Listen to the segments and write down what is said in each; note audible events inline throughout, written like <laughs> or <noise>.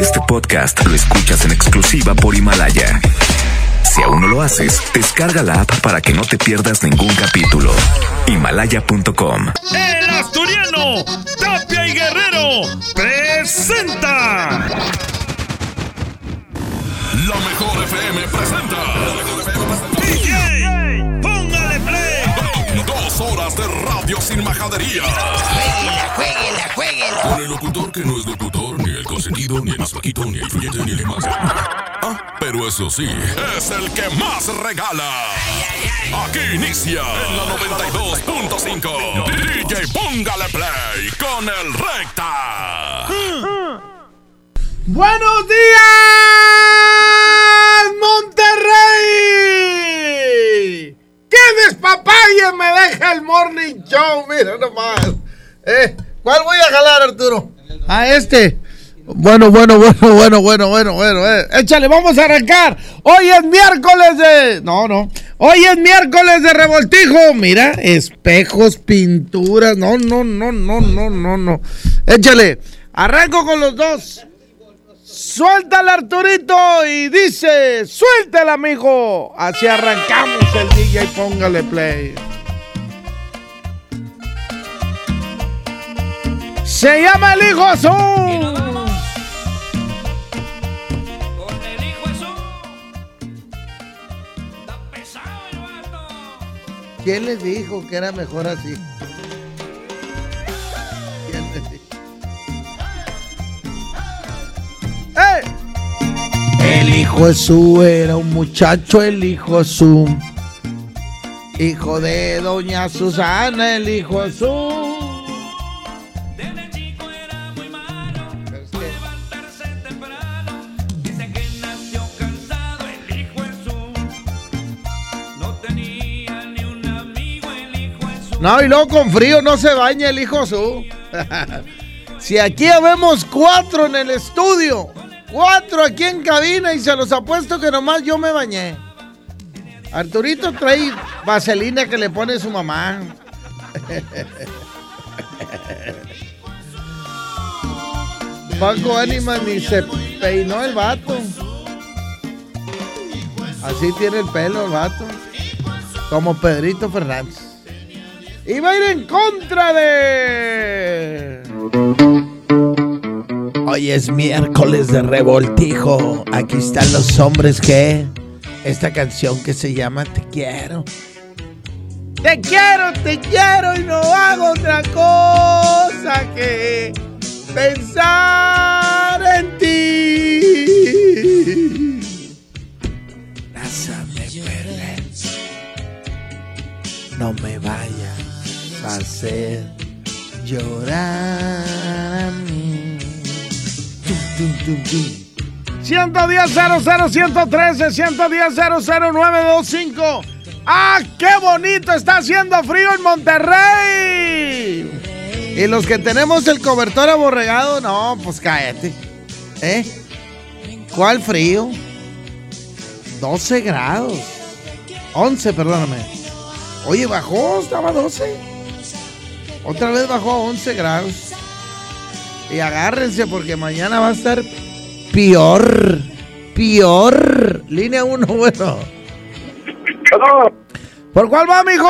Este podcast lo escuchas en exclusiva por Himalaya. Si aún no lo haces, descarga la app para que no te pierdas ningún capítulo. Himalaya.com. El asturiano Tapia y Guerrero presenta. La mejor FM presenta. DJ, póngale play. Dos horas de radio sin majadería. Jueguela, jueguela, jueguela. Con el locutor que no es locutor, ni el más vaquito, ni el fluyente, ni el que más. Ah, pero eso sí, es el que más regala. Aquí inicia en la 92.5. DJ Póngale Play con el Recta. ¡Buenos días, Monterrey! ¡Qué despapalle me deja el morning show! Mira nomás. Eh, ¿Cuál voy a jalar, Arturo? A este. Bueno, bueno, bueno, bueno, bueno, bueno, bueno. eh. Échale, vamos a arrancar. Hoy es miércoles de. No, no. Hoy es miércoles de revoltijo. Mira, espejos, pinturas. No, no, no, no, no, no, no. Échale. Arranco con los dos. Suéltale Arturito y dice, suéltala amigo. Así arrancamos el DJ, póngale play. Se llama el hijo azul. ¿Quién les dijo que era mejor así? ¿Quién les dijo? ¡Eh! El hijo Jesús era un muchacho, el hijo Jesús. Hijo de doña Susana, el hijo Jesús. No, y luego con frío no se baña el hijo su. <laughs> si aquí habemos cuatro en el estudio, cuatro aquí en cabina y se los apuesto que nomás yo me bañé. Arturito trae vaselina que le pone su mamá. <laughs> Paco Ánimas ni se peinó el vato. Así tiene el pelo el vato. Como Pedrito Fernández. Y va a ir en contra de. Hoy es miércoles de revoltijo. Aquí están los hombres que. Esta canción que se llama Te quiero. Te quiero, te quiero y no hago otra cosa que pensar en ti. Lázame perder. No me vayas hacer llorar a mí. Tum, tum, tum, tum. 110 00 113 110 00925 ¡Ah, qué bonito! Está haciendo frío en Monterrey. Y los que tenemos el cobertor aborregado, no, pues cállate. ¿Eh? ¿Cuál frío? 12 grados. 11, perdóname. Oye, bajó, estaba 12. Otra vez bajó a 11 grados. Y agárrense porque mañana va a estar peor. Peor. Línea 1, <laughs> bueno. ¿Por cuál va, mijo?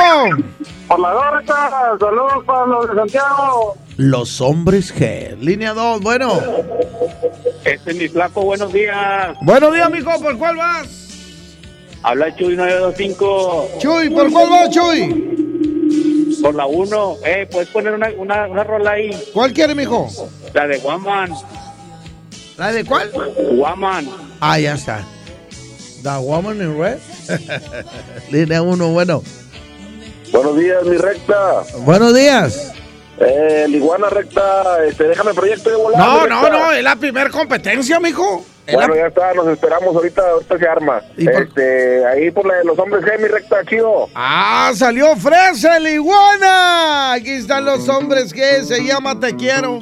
Por la gorra, saludos para los de Santiago. Los hombres G. Línea 2, bueno. Este es mi flaco, buenos días. Buenos días, mijo. ¿Por cuál vas? Habla Chuy 925. Chuy, ¿por cuál vas, Chuy? Por la 1. Eh, ¿puedes poner una, una, una rola ahí? ¿Cuál quiere, mijo? La de Woman. ¿La de cuál? Woman. Ah, ya está. The Woman in Red. <laughs> Línea 1, bueno. Buenos días, mi recta. Buenos días. Eh, el iguana recta, este, déjame proyecto de volar. No, no, no, es la primera competencia, mijo. Bueno, ya está, nos esperamos ahorita, ahorita se arma. ¿Y por- Este, ahí por la de los hombres G, mi recta, chido. Ah, salió fresa el iguana. Aquí están los hombres que se llama Te quiero.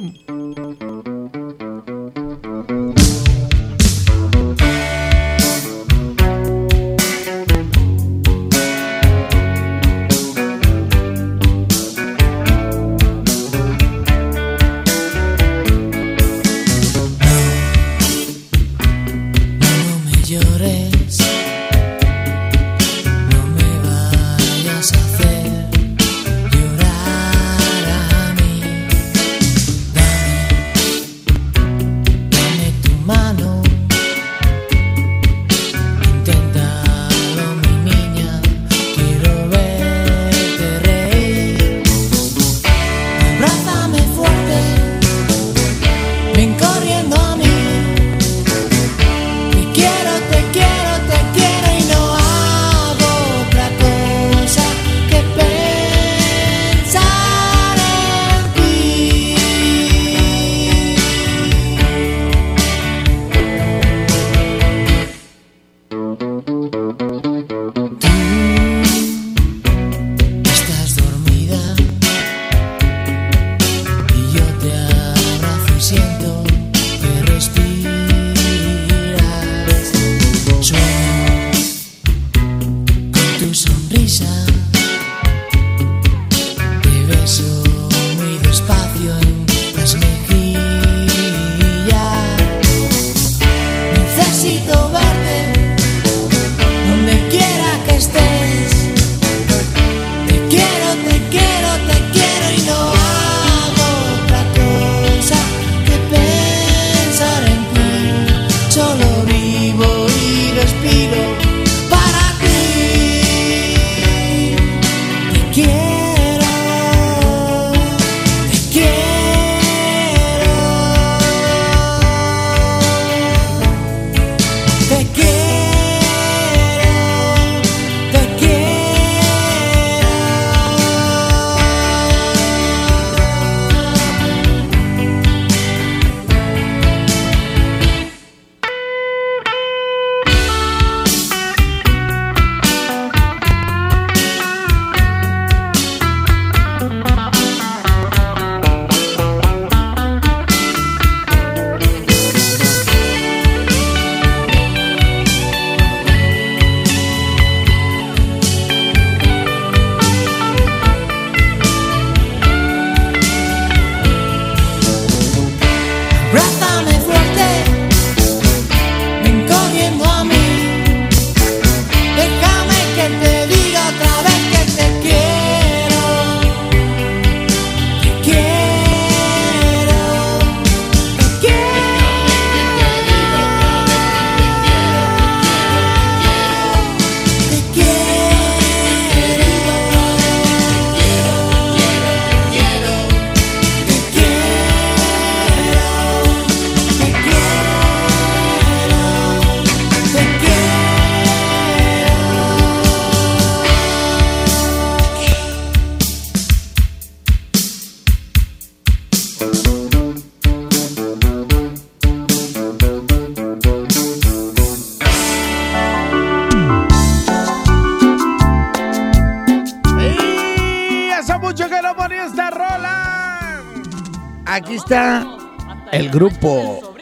Grupo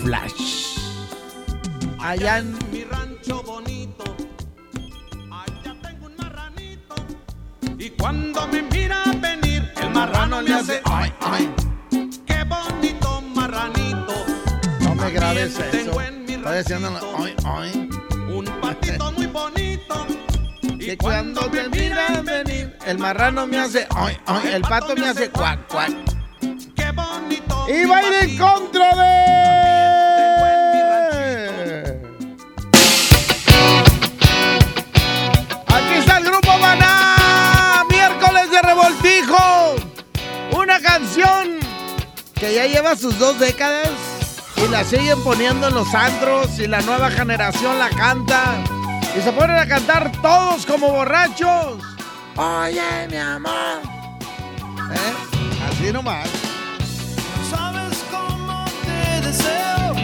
Flash. Allá en mi rancho bonito. Allá tengo un marranito. Y cuando me mira venir, el marrano le hace ay, ay. Qué bonito marranito. No me grabes eso. ranchito ay, ay. Un patito muy bonito. <laughs> Que cuando te miran venir, el marrano me hace ay, ay. El pato me hace los antros y la nueva generación la canta. Y se ponen a cantar todos como borrachos. Oye, mi amor. ¿Eh? Así nomás. Sabes cómo te deseo.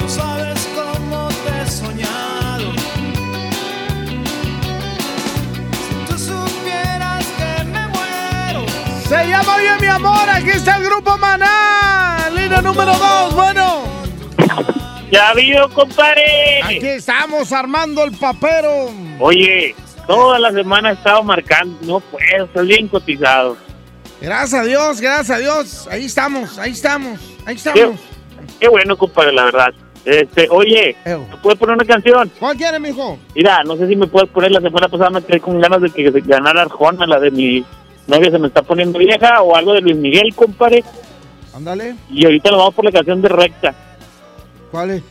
No sabes cómo te he soñado. Si tú supieras que me muero. Se llama Oye mi amor, aquí está el grupo Maná, número 2, bueno. Ya vio, compadre. Aquí estamos armando el papero. Oye, toda la semana he estado marcando. No puedo, estoy bien cotizado. Gracias a Dios, gracias a Dios. Ahí estamos, ahí estamos, ahí estamos. qué bueno, compadre, la verdad. Este, oye. ¿me puedes poner una canción? ¿Cuál quiere, mijo? Mira, no sé si me puedes poner la semana pasada me quedé con ganas de que se ganara Arjona, la de mi novia se me está poniendo vieja o algo de Luis Miguel, compadre. Ándale. Y ahorita nos vamos por la canción de Recta, ¿Cuál es?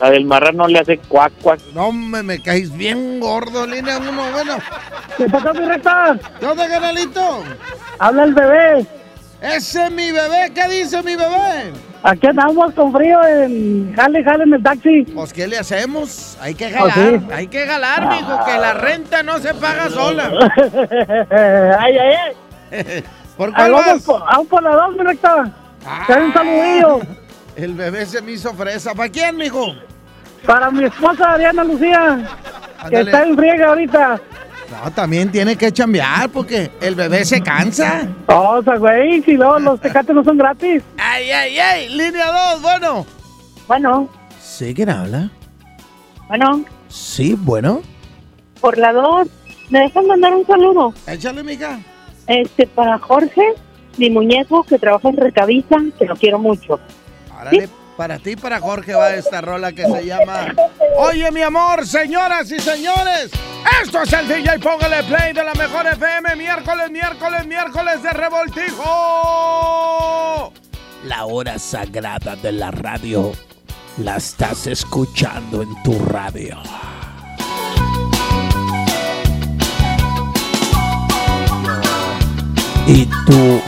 la del marrano le hace cuac cuac. No, me, me caes bien gordo, línea 1, bueno. ¿Qué pasó, mi Recta? ¿Qué onda, canalito? Habla el bebé. Ese es mi bebé, ¿qué dice mi bebé? Aquí andamos con frío en jale, jale en el taxi. Pues, ¿qué le hacemos? Hay que jalar, hay que jalar, mijo, que la renta no se paga sola. <laughs> ay, ay, ay. <laughs> ¿Por cuál Vamos vas? por, vamos por la dos, mi Recta. Un saludillo. El bebé se me hizo fresa. ¿Para quién, mijo? Para mi esposa Ariana Lucía, que Ándale. está en friega ahorita. No, también tiene que chambear porque el bebé se cansa. O sea, güey, si no, los tecates no son gratis. Ay, ay, ay. Línea 2, bueno. Bueno, ¿Sí quién habla? bueno, Sí, bueno. por la dos, ¿me dejan mandar un saludo? Échale, mija. Este, para Jorge, mi muñeco que trabaja en Recavisa, que lo quiero mucho. Árale, para ti y para Jorge va esta rola que se llama Oye, mi amor, señoras y señores. Esto es el DJ Póngale Play de la Mejor FM. Miércoles, miércoles, miércoles de revoltijo. La hora sagrada de la radio. La estás escuchando en tu radio. Y tú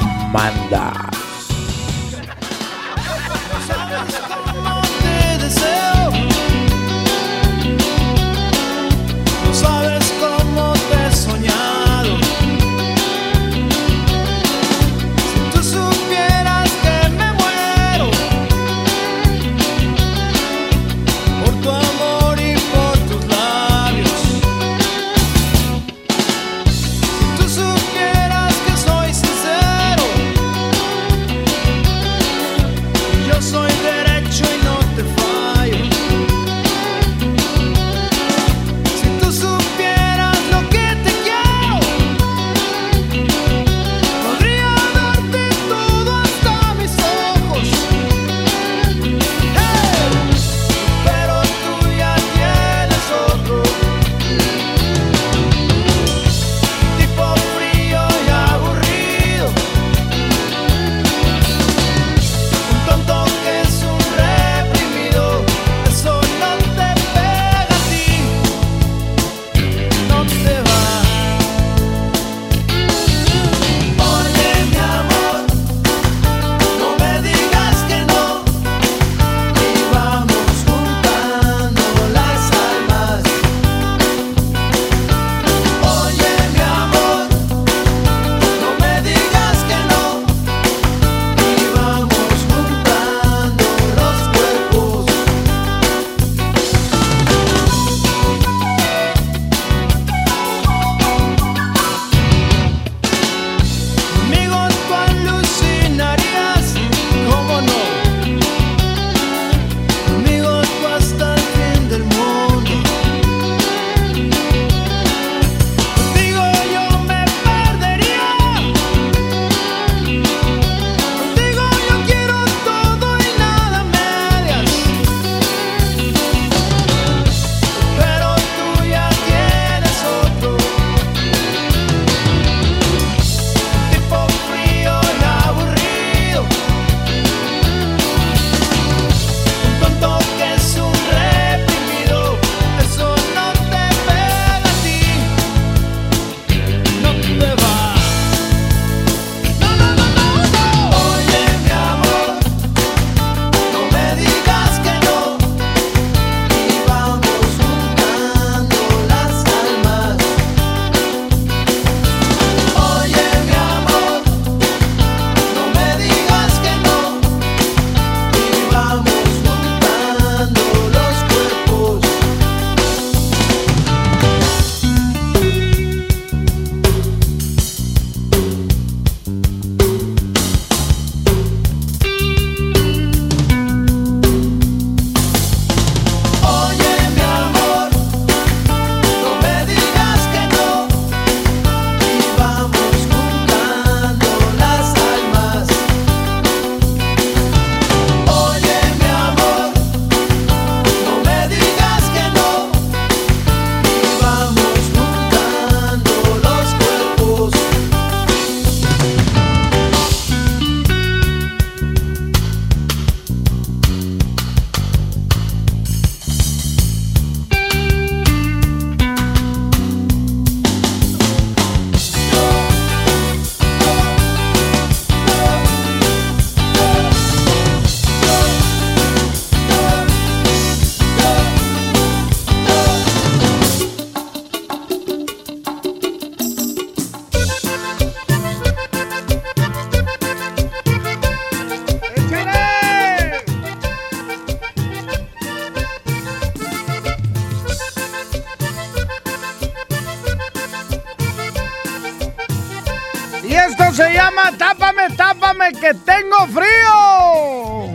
tengo frío.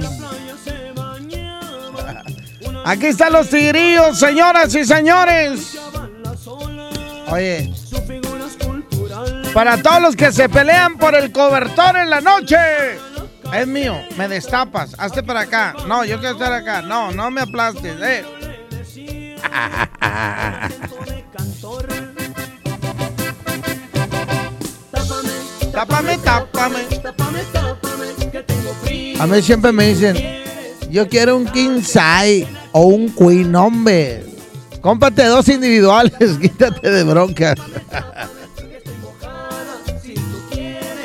Aquí están los tigrillos, señoras y señores. Oye, para todos los que se pelean por el cobertor en la noche. Es mío, me destapas. Hazte para acá. No, yo quiero estar acá. No, no me aplastes. Eh. <laughs> A mí siempre me dicen, yo quiero un king size o un queen, hombre. Cómprate dos individuales, <laughs> quítate de broncas.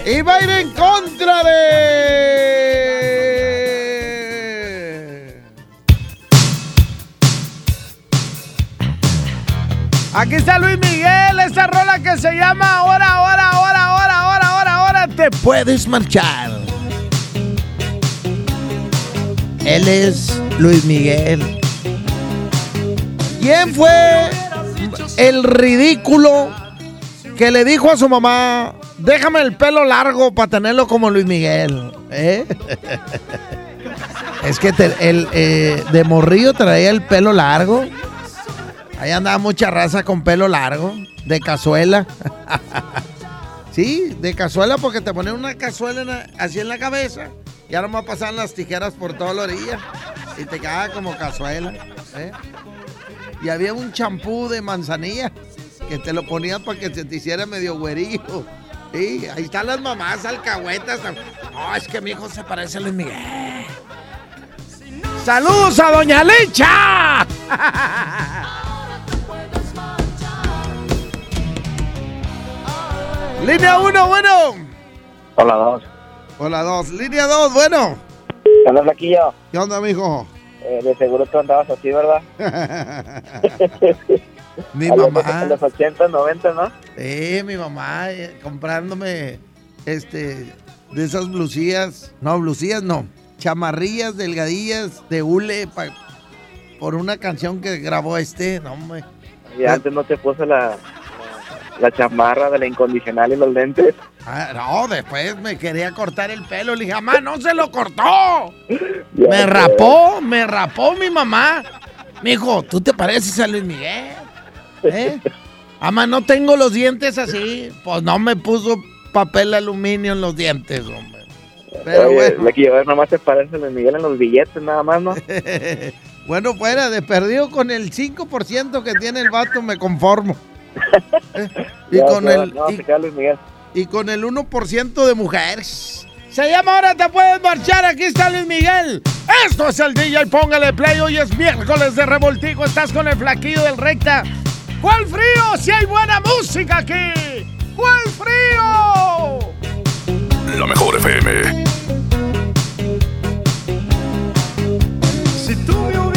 y va a ir en contra de... Aquí está Luis Miguel, esta rola que se llama Ahora, ahora, ahora, ahora, ahora, ahora, ahora te puedes marchar. Él es Luis Miguel. ¿Quién fue el ridículo que le dijo a su mamá, déjame el pelo largo para tenerlo como Luis Miguel? ¿Eh? <laughs> es que el, eh, de morrillo traía el pelo largo. Ahí andaba mucha raza con pelo largo, de cazuela. <laughs> sí, de cazuela porque te ponían una cazuela así en la cabeza y ahora me pasaban las tijeras por toda la orilla y te quedaba como cazuela. ¿eh? Y había un champú de manzanilla que te lo ponías para que se te hiciera medio güerillo. Sí, ahí están las mamás alcahuetas. No, es que mi hijo se parece a Luis Miguel. ¡Saludos a Doña Licha! <laughs> Línea 1, bueno. Hola, dos. Hola 2. Línea 2, bueno. ¿Qué onda, Flaquillo? ¿Qué onda, mijo? Eh, de seguro tú andabas así, ¿verdad? <laughs> <laughs> Mi A los- mamá. En los 80, 90, ¿no? Sí, mi mamá eh, comprándome este de esas blusías, no, blusías no, chamarrillas delgadillas de hule pa- por una canción que grabó este, no, hombre. Y antes no te puso la, la, la chamarra de la incondicional y los lentes. Ah, no, después me quería cortar el pelo, le dije, mamá, no se lo cortó. Me rapó, me rapó mi mamá. Me dijo, tú te pareces a Luis Miguel. ¿Eh? Mamá, no tengo los dientes así. Pues no me puso papel aluminio en los dientes, hombre. Pero Oye, bueno. Ver, nomás te parece a Luis Miguel en los billetes, nada más, ¿no? <laughs> bueno, fuera de perdido con el 5% que tiene el vato me conformo. <laughs> ¿Eh? Y, Ya con el, No, y, Luis Miguel. Y con el 1% de mujeres. Se llama Ahora te puedes marchar. Aquí está Luis Miguel. Esto es el DJ. Póngale play. Hoy es miércoles de revoltijo. Estás con el flaquillo del recta. ¿Cuál frío? Si hay buena música aquí. ¿Cuál frío? La mejor FM. Si tú me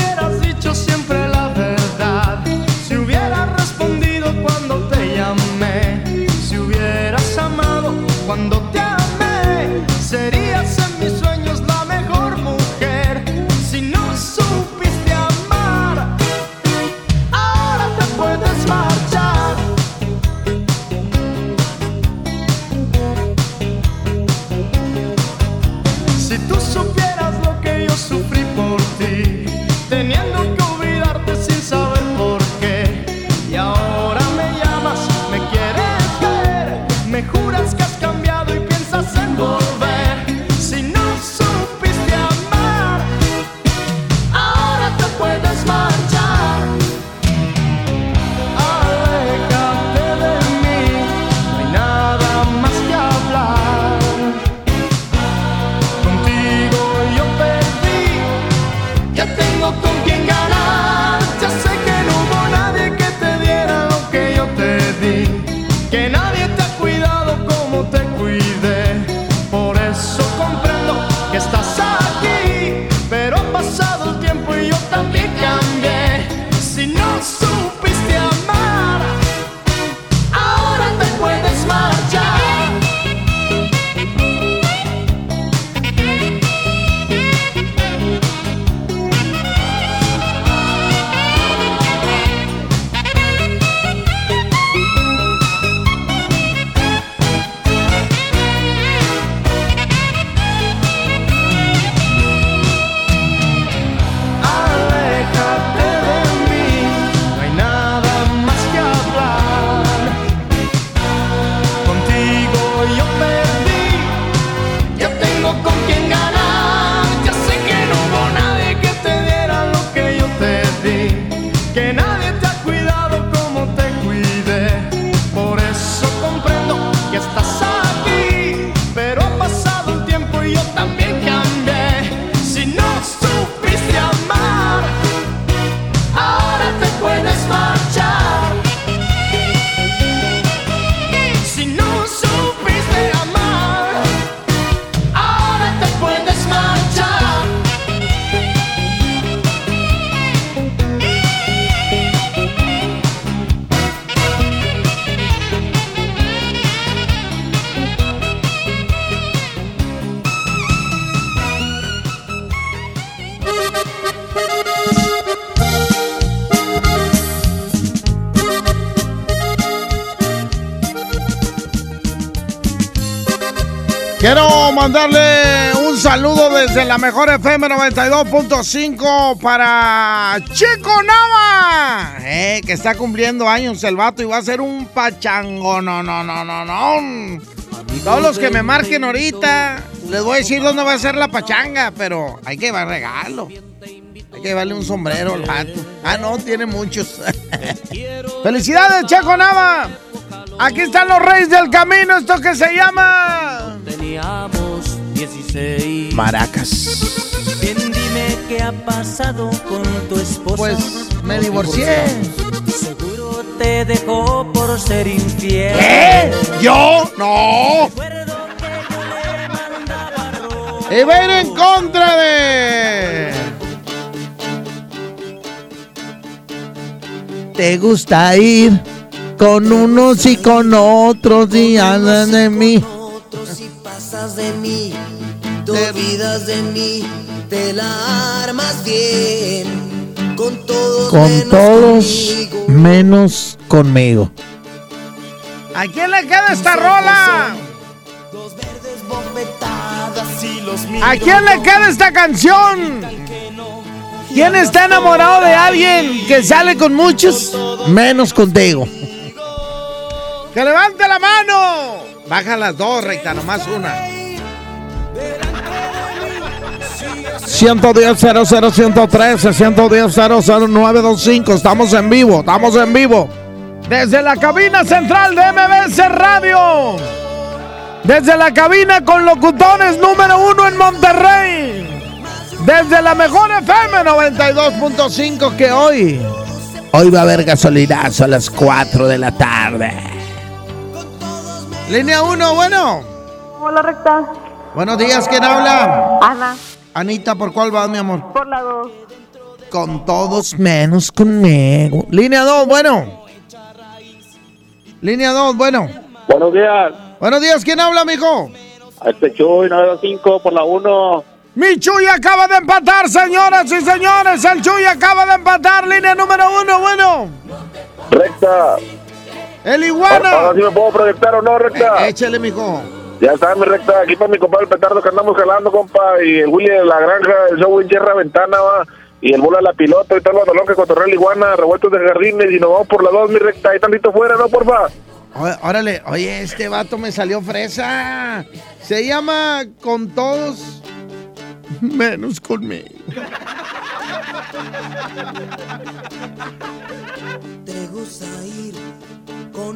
mandarle un saludo desde la mejor FM 92.5 para Chico Nava, eh, que está cumpliendo años el vato y va a ser un pachango. No, no, no, no, no. Todos los que me marquen ahorita, les voy a decir dónde va a ser la pachanga, pero hay que llevar regalo. Hay que llevarle un sombrero al vato. Ah, no, tiene muchos. <laughs> ¡Felicidades, Checo Nava! Aquí están los reyes del camino, esto que se llama... Teníamos 16. Maracas. Bien, dime qué ha pasado con tu esposa. Pues me divorcié. Seguro te dejó por ser infiel. ¿Qué? ¿Yo? No. Y va a ir en contra de... Te gusta ir con unos y con otros y andan de mí. De mí, te olvidas de mí, te la armas bien. Con todos Con menos todos conmigo. menos conmigo. ¿A quién le queda esta rola? Bofetadas y los ¿A quién le queda esta canción? ¿Quién está enamorado de alguien que sale con muchos? Menos contigo. ¡Que levante la mano! Baja las dos, recta, nomás una. 110 00 113 110 00 Estamos en vivo, estamos en vivo. Desde la cabina central de MBS Radio. Desde la cabina con locutores número uno en Monterrey. Desde la mejor FM 92.5 que hoy. Hoy va a haber gasolinazo a las 4 de la tarde. Línea 1, bueno. Hola, recta. Buenos días, ¿quién habla? Ana, Anita, ¿por cuál vas, mi amor? por la 2. Con todos menos conmigo. Línea 2, bueno. Línea 2, bueno. Buenos días. Buenos días, ¿quién habla, mijo? A este Chuy 925 por la 1. Mi Chuy acaba de empatar, señoras y señores. El Chuy acaba de empatar. Línea número uno, bueno. Recta. El Ahora iguana. sí me puedo proyectar o no, recta. Eh, échale, mijo. Ya está, mi recta. Aquí para mi compadre el petardo que andamos jalando, compa. Y el Willy de la granja, el show en Tierra Ventana, va. Y el bola de la pilota, y tal, lo que cotorrea el iguana, revueltos de jardines. Y nos vamos por las dos, mi recta. Ahí tantito fuera, ¿no, porfa? Órale, oye, este vato me salió fresa. Se llama Con todos menos conmigo. Te gusta ir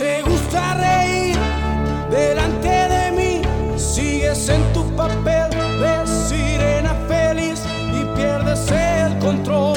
Te gusta reír delante de mí, sigues en tu papel de sirena feliz y pierdes el control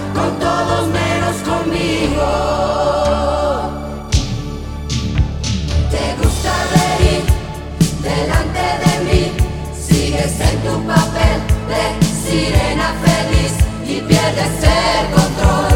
el control.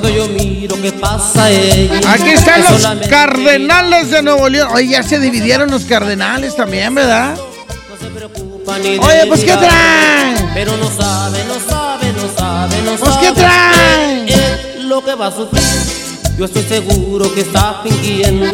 Que pasa ella. Aquí están los solamente cardenales de Nuevo León. Oye, ya se dividieron los cardenales también, ¿verdad? preocupa ni Oye, pues, ¿qué traen? Pero no sabe, no sabe, no sabe, no Pues, sabe. ¿qué traen? Es lo que va a sufrir. Yo estoy seguro que está fingiendo.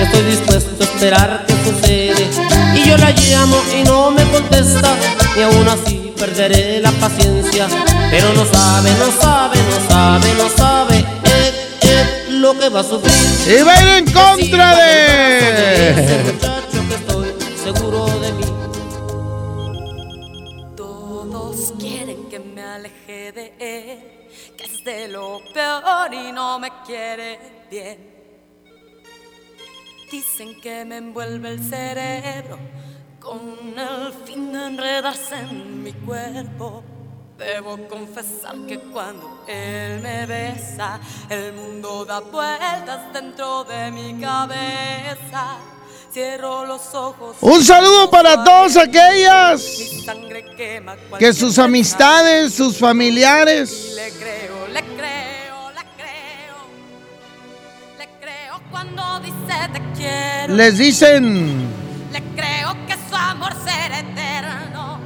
Estoy dispuesto a esperar que sucede. Y yo la llamo y no me contesta. Y aún así perderé la paciencia. Pero no sabe, no sabe, no sabe, no sabe. Es, es lo que va a sufrir. Y va a ir en contra Ese de. muchacho que estoy seguro de mí. Todos quieren que me aleje de él, que es de lo peor y no me quiere bien. Dicen que me envuelve el cerebro con el fin de enredarse en mi cuerpo. Debo confesar que cuando él me besa, el mundo da vueltas dentro de mi cabeza. Cierro los ojos. Un saludo para todas aquellas que sus amistades, sus familiares le creo, le creo, le creo. Le creo cuando dice te quiero. les dicen. Le creo que su amor será eterno.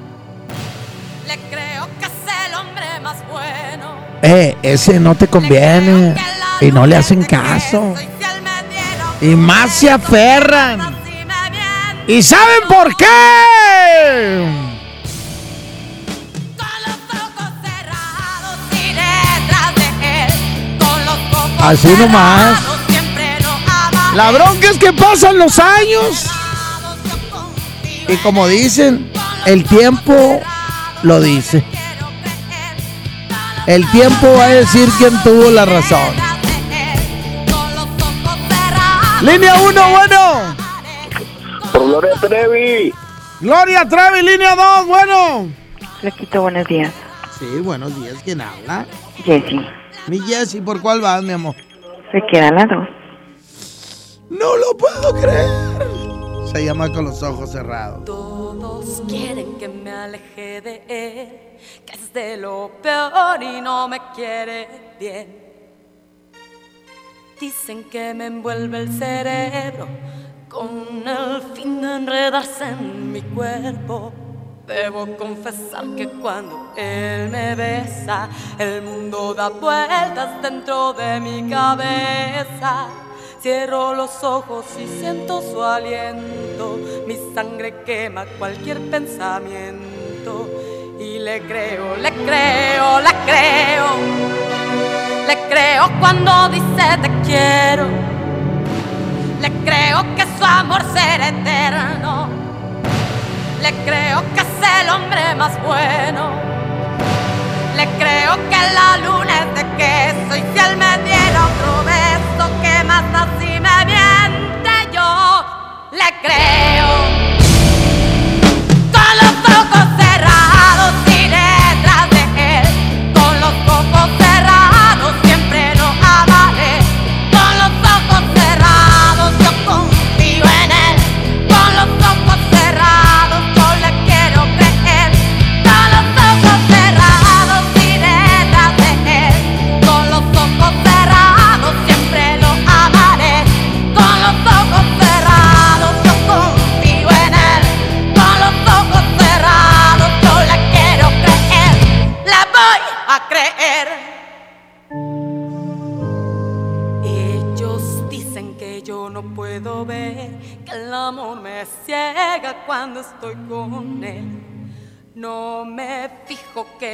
Le creo que es el hombre más bueno. Eh, ese no te conviene. Y no le hacen caso. Y más se aferran. ¿Y saben por qué? Así nomás. La bronca es que pasan los años. Y como dicen, el tiempo lo dice. El tiempo va a decir quién tuvo la razón. Línea 1, bueno. Por Gloria Trevi. Gloria Trevi, línea 2, bueno. Flequito, buenos días. Sí, buenos días. ¿Quién habla? Jessy. Mi Jessy, ¿por cuál vas, mi amor? Se quedan las dos. No lo puedo creer. Se llama con los ojos cerrados. Todos quieren que me aleje de él, que es de lo peor y no me quiere bien. Dicen que me envuelve el cerebro con el fin de enredarse en mi cuerpo. Debo confesar que cuando él me besa, el mundo da vueltas dentro de mi cabeza. Cierro los ojos y siento su aliento, mi sangre quema cualquier pensamiento. Y le creo, le creo, le creo, le creo cuando dice te quiero. Le creo que su amor será eterno. Le creo que es el hombre más bueno. Le creo que la luna es de queso y si él me diera otro beso, más así me miente yo. Le creo. Con los ojos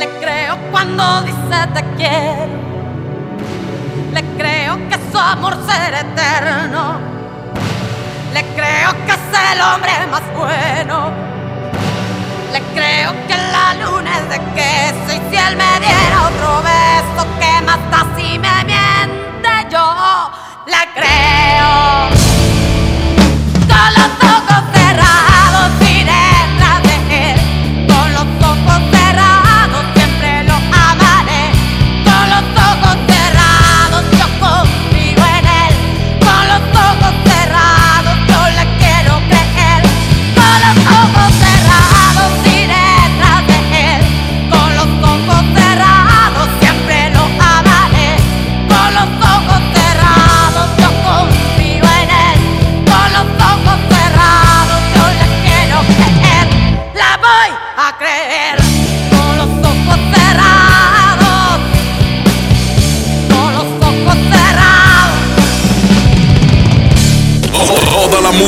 le creo cuando dice te quiero. Le creo que su amor será eterno. Le creo que es el hombre más bueno. Le creo que la luna es de queso y si él me diera otro beso que da si me miente yo. Le creo. Con los ojos cerrados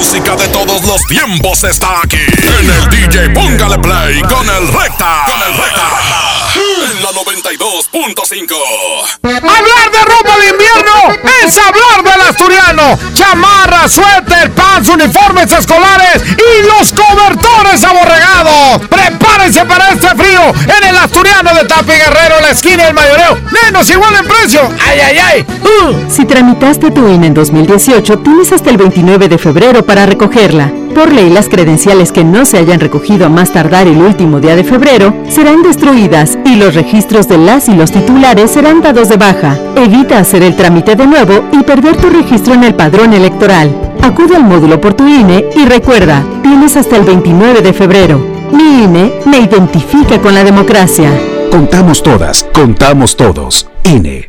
música de todos los tiempos está aquí. En el DJ Póngale Play con el Recta. Con el Recta. La 92.5. Hablar de ropa de invierno es hablar del asturiano. Chamarra, suéter, pants, uniformes escolares y los cobertores aborregados. Prepárense para este frío en el asturiano de Tapi Guerrero, la esquina del mayoreo. Menos igual en precio. ¡Ay, ay, ay! Uh. Si tramitaste tu INE en 2018, tienes hasta el 29 de febrero para recogerla. Por ley, las credenciales que no se hayan recogido a más tardar el último día de febrero serán destruidas y los registros de las y los titulares serán dados de baja. Evita hacer el trámite de nuevo y perder tu registro en el padrón electoral. Acude al módulo por tu INE y recuerda, tienes hasta el 29 de febrero. Mi INE me identifica con la democracia. Contamos todas, contamos todos. INE.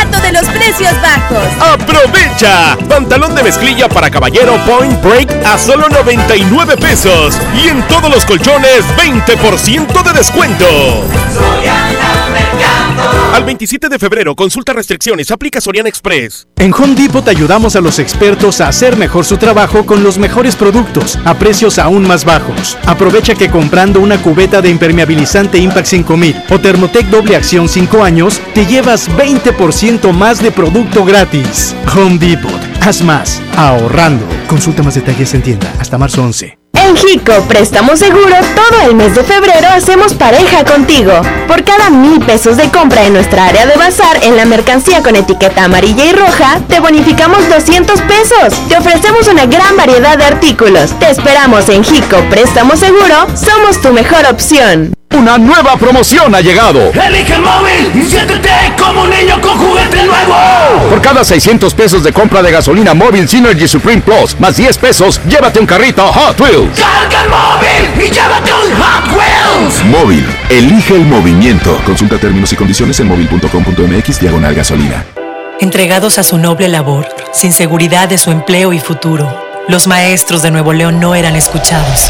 los precios bajos. ¡Aprovecha! Pantalón de mezclilla para caballero Point Break a solo 99 pesos. Y en todos los colchones, 20% de descuento. Al 27 de febrero, consulta restricciones, aplica Soriana Express. En Home Depot te ayudamos a los expertos a hacer mejor su trabajo con los mejores productos a precios aún más bajos. Aprovecha que comprando una cubeta de impermeabilizante Impact 5000 o Thermotec doble acción 5 años, te llevas 20% más de producto gratis. Home Depot, haz más, ahorrando. Consulta más detalles en tienda hasta marzo 11. En Jico Préstamo Seguro, todo el mes de febrero hacemos pareja contigo. Por cada mil pesos de compra en nuestra área de bazar en la mercancía con etiqueta amarilla y roja, te bonificamos 200 pesos. Te ofrecemos una gran variedad de artículos. Te esperamos en Jico Préstamo Seguro, somos tu mejor opción. Una nueva promoción ha llegado. Elige el móvil y siéntete como un niño con juguete nuevo. Por cada 600 pesos de compra de gasolina móvil Synergy Supreme Plus, más 10 pesos, llévate un carrito Hot Wheels. Carga el móvil y llévate un Hot Wheels. Móvil, elige el movimiento. Consulta términos y condiciones en móvil.com.mx diagonal gasolina. Entregados a su noble labor, sin seguridad de su empleo y futuro, los maestros de Nuevo León no eran escuchados.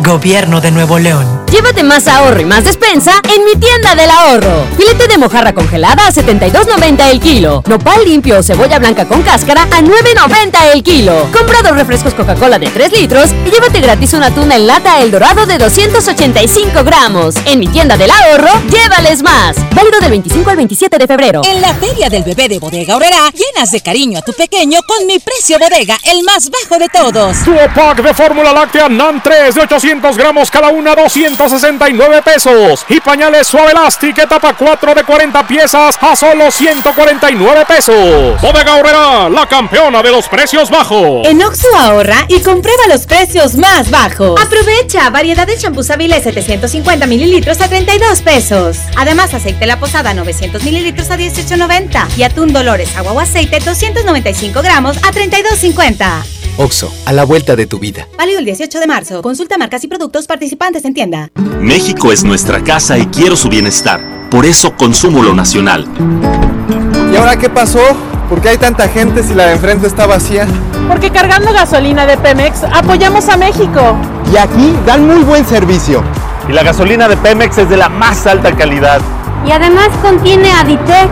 Gobierno de Nuevo León. Llévate más ahorro y más despensa en mi tienda del ahorro. Filete de mojarra congelada a 72.90 el kilo. Nopal limpio o cebolla blanca con cáscara a 9.90 el kilo. Compra dos refrescos Coca-Cola de 3 litros y llévate gratis una tuna en lata El Dorado de 285 gramos. En mi tienda del ahorro, llévales más. Válido del 25 al 27 de febrero. En la feria del bebé de Bodega Horrera, llenas de cariño a tu pequeño con mi precio bodega, el más bajo de todos. Duo Pack de fórmula láctea NAN 3 de 800 gramos cada una, 200 169 pesos. Y pañales suave Elastic etapa 4 de 40 piezas a solo 149 pesos. Bodega Horrera, la campeona de los precios bajos. En Oxxo ahorra y comprueba los precios más bajos. Aprovecha variedad de champús Avilés 750 mililitros a 32 pesos. Además, aceite La Posada 900 mililitros a 18.90 y atún Dolores agua o aceite 295 gramos a 32.50. Oxo, a la vuelta de tu vida. Válido el 18 de marzo. Consulta marcas y productos participantes en tienda. México es nuestra casa y quiero su bienestar. Por eso consumo lo nacional. ¿Y ahora qué pasó? ¿Por qué hay tanta gente si la de enfrente está vacía? Porque cargando gasolina de Pemex apoyamos a México. Y aquí dan muy buen servicio. Y la gasolina de Pemex es de la más alta calidad. Y además contiene Aditec,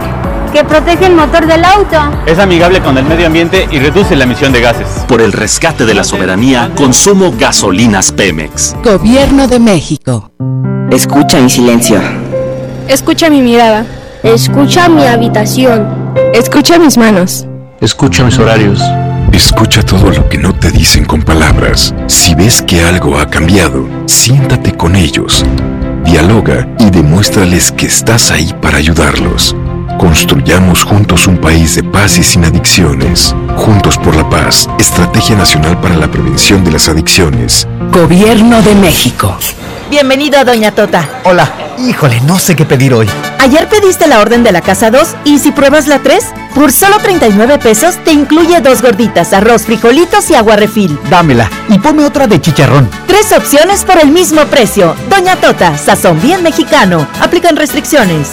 que protege el motor del auto. Es amigable con el medio ambiente y reduce la emisión de gases. Por el rescate de la soberanía, consumo gasolinas Pemex. Gobierno de México. Escucha mi silencio. Escucha mi mirada. Escucha mi habitación. Escucha mis manos. Escucha mis horarios. Escucha todo lo que no te dicen con palabras. Si ves que algo ha cambiado, siéntate con ellos. Dialoga y demuéstrales que estás ahí para ayudarlos. Construyamos juntos un país de paz y sin adicciones. Juntos por la paz. Estrategia Nacional para la Prevención de las Adicciones. Gobierno de México. Bienvenido, Doña Tota. Hola. Híjole, no sé qué pedir hoy. Ayer pediste la orden de la casa 2 y si pruebas la 3, por solo 39 pesos te incluye dos gorditas, arroz, frijolitos y agua refil. Dámela y ponme otra de chicharrón. Tres opciones por el mismo precio. Doña Tota, sazón bien mexicano. Aplican restricciones.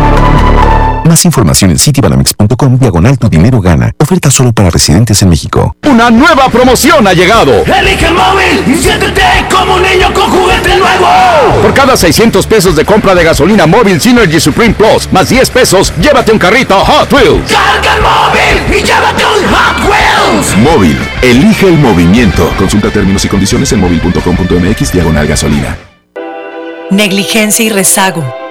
Más información en citibanamex.com diagonal tu dinero gana. Oferta solo para residentes en México. Una nueva promoción ha llegado. Elige el móvil y siéntete como un niño con juguete nuevo. Por cada 600 pesos de compra de gasolina móvil Synergy Supreme Plus más 10 pesos, llévate un carrito Hot Wheels. Carga el móvil y llévate un Hot Wheels. Móvil. Elige el movimiento. Consulta términos y condiciones en móvil.com.mx diagonal gasolina. Negligencia y rezago.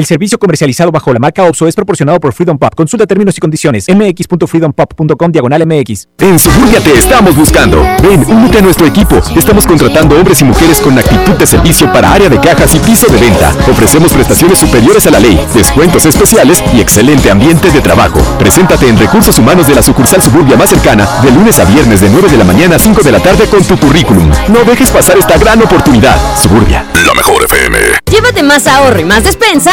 El servicio comercializado bajo la marca OPSO es proporcionado por Freedom Pop. Consulta términos y condiciones. mx.freedompop.com diagonal mx. En Suburbia te estamos buscando. Ven, únete a nuestro equipo. Estamos contratando hombres y mujeres con actitud de servicio para área de cajas y piso de venta. Ofrecemos prestaciones superiores a la ley, descuentos especiales y excelente ambiente de trabajo. Preséntate en Recursos Humanos de la sucursal Suburbia más cercana de lunes a viernes de 9 de la mañana a 5 de la tarde con tu currículum. No dejes pasar esta gran oportunidad. Suburbia. La mejor FM. Llévate más ahorro y más despensa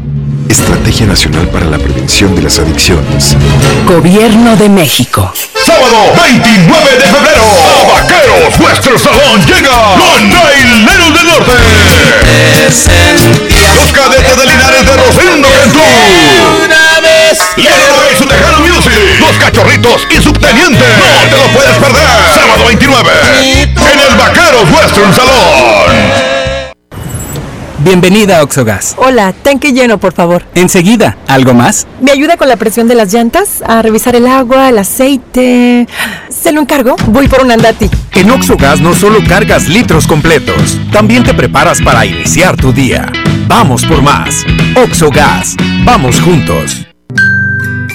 Estrategia Nacional para la Prevención de las Adicciones. Gobierno de México. Sábado 29 de febrero. A Vaqueros, nuestro salón llega con Traileros del Norte. Los cadetes de Linares de Rosendo Cantú. Leonora y su Tejano Music. Los cachorritos y subteniente. No te lo puedes perder. Sábado 29. En el Vaqueros Western Salón. Bienvenida a Oxogas. Hola, tanque lleno, por favor. Enseguida, ¿algo más? ¿Me ayuda con la presión de las llantas? A revisar el agua, el aceite. ¿Se lo encargo? Voy por un andati. En Oxogas no solo cargas litros completos, también te preparas para iniciar tu día. Vamos por más. Oxogas. Vamos juntos.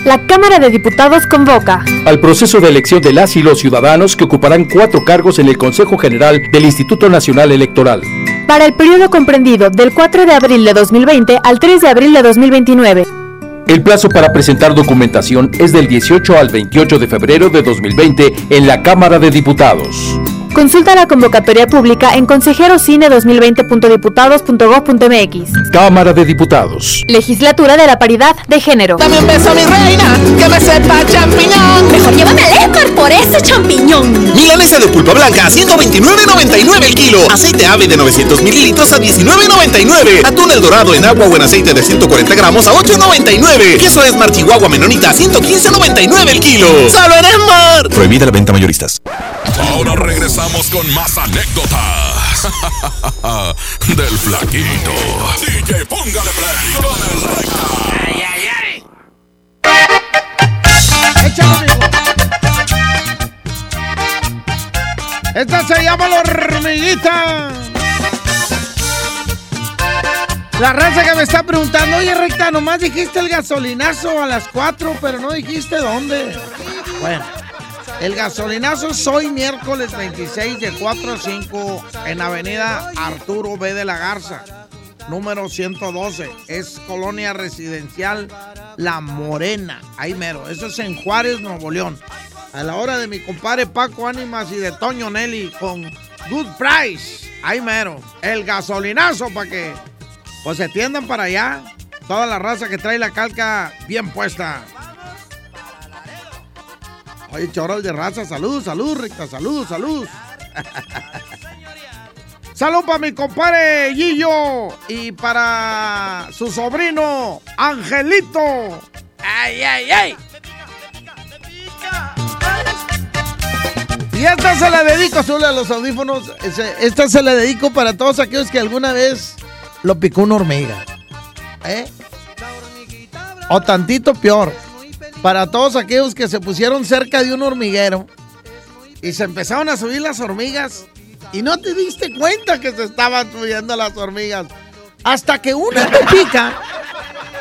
La Cámara de Diputados convoca al proceso de elección de las y los ciudadanos que ocuparán cuatro cargos en el Consejo General del Instituto Nacional Electoral. Para el periodo comprendido del 4 de abril de 2020 al 3 de abril de 2029. El plazo para presentar documentación es del 18 al 28 de febrero de 2020 en la Cámara de Diputados. Consulta la convocatoria pública en consejerocine2020.diputados.gov.mx. Cámara de Diputados. Legislatura de la Paridad de Género. Dame un beso, mi reina, que me sepa champiñón. Mejor llévame al Esmar por ese champiñón. Milanesa de pulpa blanca a 129.99 el kilo. Aceite ave de 900 mililitros a 19.99. Atún el dorado en agua o en aceite de 140 gramos a 8.99. Queso Esmar Chihuahua Menonita a 115.99 el kilo. ¡Solo en Esmar! Prohibida la venta mayoristas. Ahora regresamos con más anécdotas <laughs> del flaquito. DJ, póngale play con el recta. Ay, ay, ay. Esta se llama la hormiguita. La raza que me está preguntando, oye recta, nomás dijiste el gasolinazo a las 4, pero no dijiste dónde. Bueno, el gasolinazo es hoy miércoles 26 de 4 a 5 en Avenida Arturo B. de la Garza, número 112. Es colonia residencial La Morena. Ahí mero. Eso es en Juárez, Nuevo León. A la hora de mi compadre Paco Ánimas y de Toño Nelly con Good Price. Ahí mero. El gasolinazo para que pues se tiendan para allá. Toda la raza que trae la calca bien puesta. Oye, choros de raza, salud, salud, recta, salud, salud. <laughs> salud para mi compadre Gillo y para su sobrino Angelito. ¡Ay, ay, ay! Y esta se la dedico, solo a los audífonos. Esta se la dedico para todos aquellos que alguna vez lo picó una hormiga. ¿Eh? O tantito peor para todos aquellos que se pusieron cerca de un hormiguero y se empezaron a subir las hormigas y no te diste cuenta que se estaban subiendo las hormigas hasta que una te pica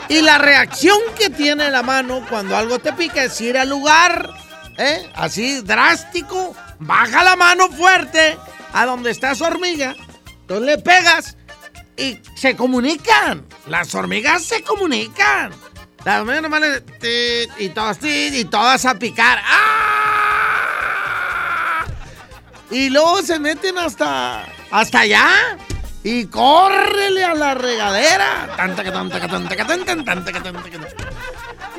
y la reacción que tiene la mano cuando algo te pica es ir al lugar, ¿eh? así drástico, baja la mano fuerte a donde está esa hormiga, entonces le pegas y se comunican, las hormigas se comunican. Las hormigas tit, y todas y todas a picar. ¡Ah! Y luego se meten hasta... hasta allá. Y córrele a la regadera. Tanta que tanta que tanta que tanta tanta que tanta que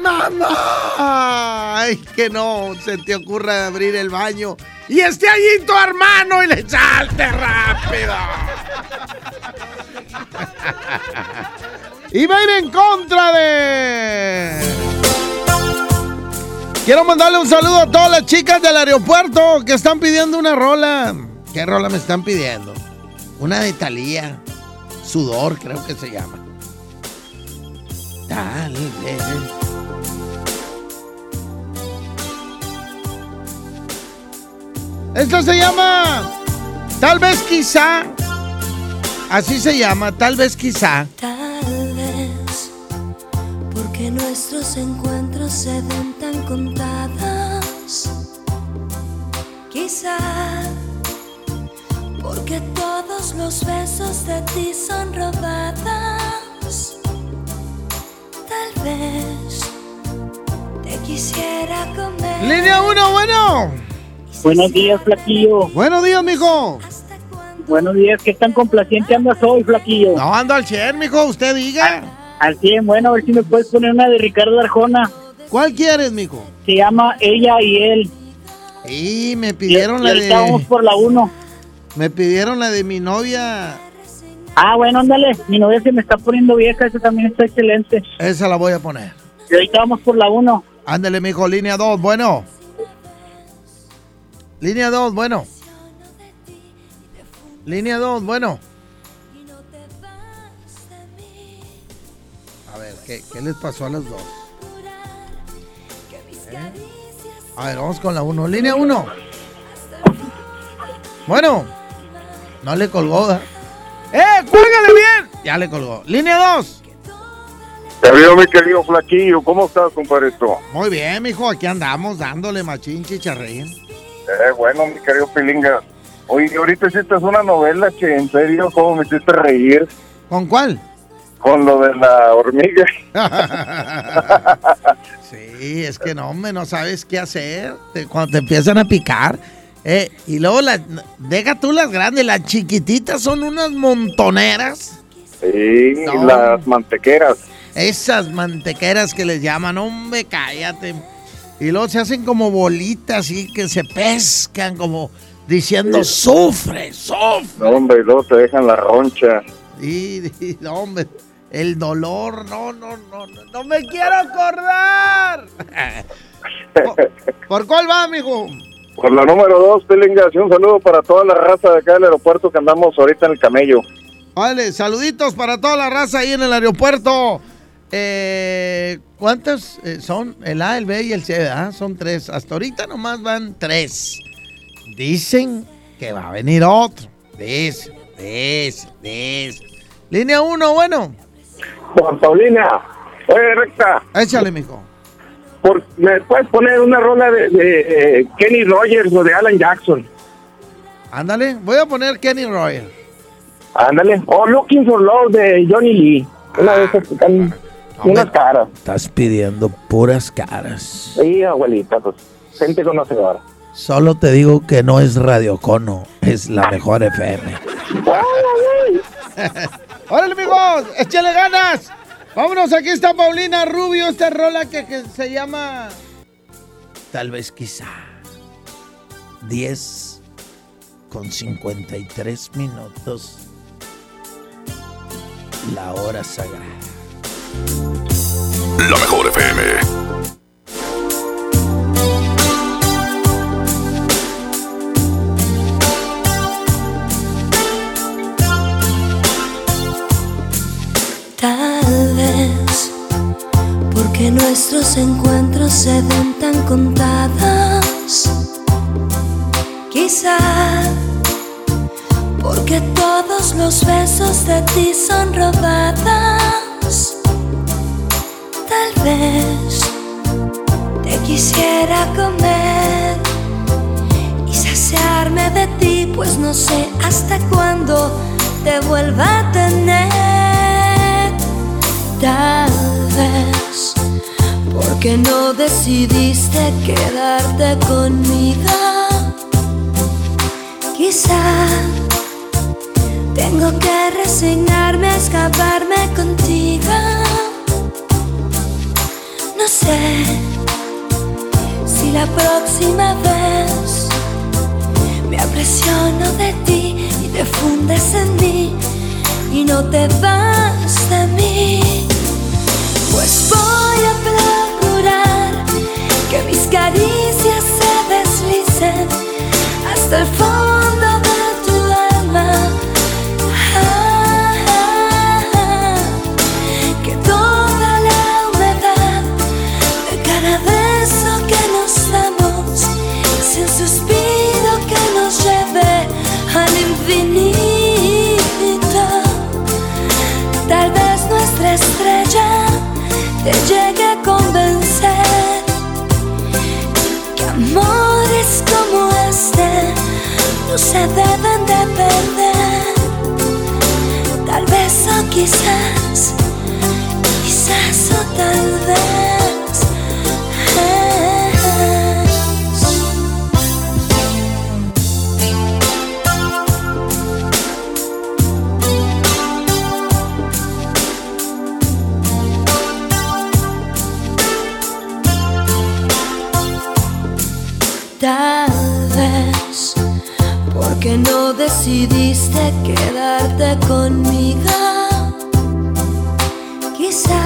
¡Mamá! Ay, que no se te ocurra abrir el baño. Y esté allí tu hermano y le salte rápido. Y va a ir en contra de. Quiero mandarle un saludo a todas las chicas del aeropuerto que están pidiendo una rola. ¿Qué rola me están pidiendo? Una de Talía. Sudor, creo que se llama. Tal vez. Esto se llama. Tal vez quizá. Así se llama, tal vez quizá. Tal porque nuestros encuentros se ven tan contados. Quizá porque todos los besos de ti son robados. Tal vez te quisiera comer. Línea 1, bueno. Buenos días, Flaquillo. Buenos días, mijo. Buenos días, ¿qué tan complaciente andas hoy, Flaquillo? No, ando al 100, mijo, usted diga. Al 100, bueno, a ver si me puedes poner una de Ricardo Arjona. ¿Cuál quieres, mijo? Se llama Ella y Él. Y me pidieron Y- la y de. vamos por la 1. Me pidieron la de mi novia. Ah, bueno, ándale. Mi novia se me está poniendo vieja, esa también está excelente. Esa la voy a poner. Y ahorita vamos por la 1. Ándale, mijo, línea 2, bueno. Línea 2, bueno. Línea 2, bueno. ¿Qué, qué les pasó a los dos? ¿Eh? A ver, vamos con la 1. Línea 1. Bueno. No le colgó. ¿da? ¡Eh! ¡Cuélgale bien! Ya le colgó. Línea 2. Te veo, mi querido Flaquillo. ¿Cómo estás, compadrito? Muy bien, mijo. Aquí andamos dándole machín chicharrín. Eh, bueno, mi querido Pilinga. Oye, ahorita hiciste una novela que, en serio, ¿cómo me hiciste reír? ¿Con cuál? Con lo de la hormiga. <laughs> Sí, es que no, hombre, no sabes qué hacer te- cuando te empiezan a picar. Eh, y luego, la, deja tú las grandes, las chiquititas son unas montoneras. Sí, No. las mantequeras. Esas mantequeras que les llaman, hombre, cállate. Y luego se hacen como bolitas y que se pescan como diciendo, sufre, sufre. No, hombre, y luego te dejan la roncha. Y, y, no, hombre, el dolor, no, no, no, no, no me quiero acordar. ¿Por, por cuál va, amigo? Por la número dos, Pilinga, sí, un saludo para toda la raza de acá del aeropuerto que andamos ahorita en el camello. Vale, saluditos para toda la raza ahí en el aeropuerto. Eh, ¿Cuántos eh, son? El A, el B y el C, ¿verdad? Son tres. Hasta ahorita nomás van tres. Dicen que va a venir otro. Dice. Línea uno, bueno. Juan Paulina, oye, recta. Échale, mijo. Por, ¿Me puedes poner una rola de, de, eh, Kenny Rogers o de Alan Jackson? Ándale, voy a poner Kenny Royal. Ándale. O Looking for Love de Johnny Lee. Una de esas que están unas caras. Estás pidiendo puras caras. Sí, abuelita, pues, gente conocedora. Solo te digo que no es Radio Cono, es la mejor FM. <laughs> ¡Órale, amigos! ¡Échale ganas! Vámonos, aquí está Paulina Rubio, esta rola que, que se llama... Tal vez quizá. 10 con 53 minutos. La hora sagrada. La mejor FM. Porque nuestros encuentros se ven tan contados. Quizá porque todos los besos de ti son robados. Tal vez te quisiera comer y saciarme de ti, pues no sé hasta cuándo te vuelva a tener. Tal vez porque no decidiste quedarte conmigo. Quizá tengo que resignarme a escaparme contigo. No sé si la próxima vez me apresiono de ti y te fundes en mí y no te vas de mí. Caricias se deslicen hasta el fondo se deben de perder. Tal vez o quizás, quizás o tal vez. Tal vez ¿Por qué no decidiste quedarte conmigo? Quizá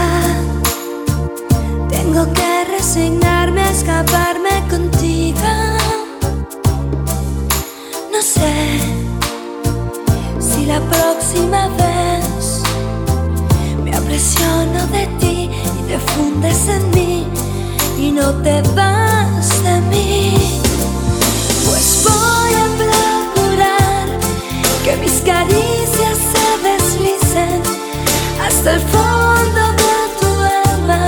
tengo que resignarme a escaparme contigo. No sé si la próxima vez me apresiono de ti y te fundes en mí y no te vas de mí. Pues voy a que mis caricias se deslicen hasta el fondo de tu alma.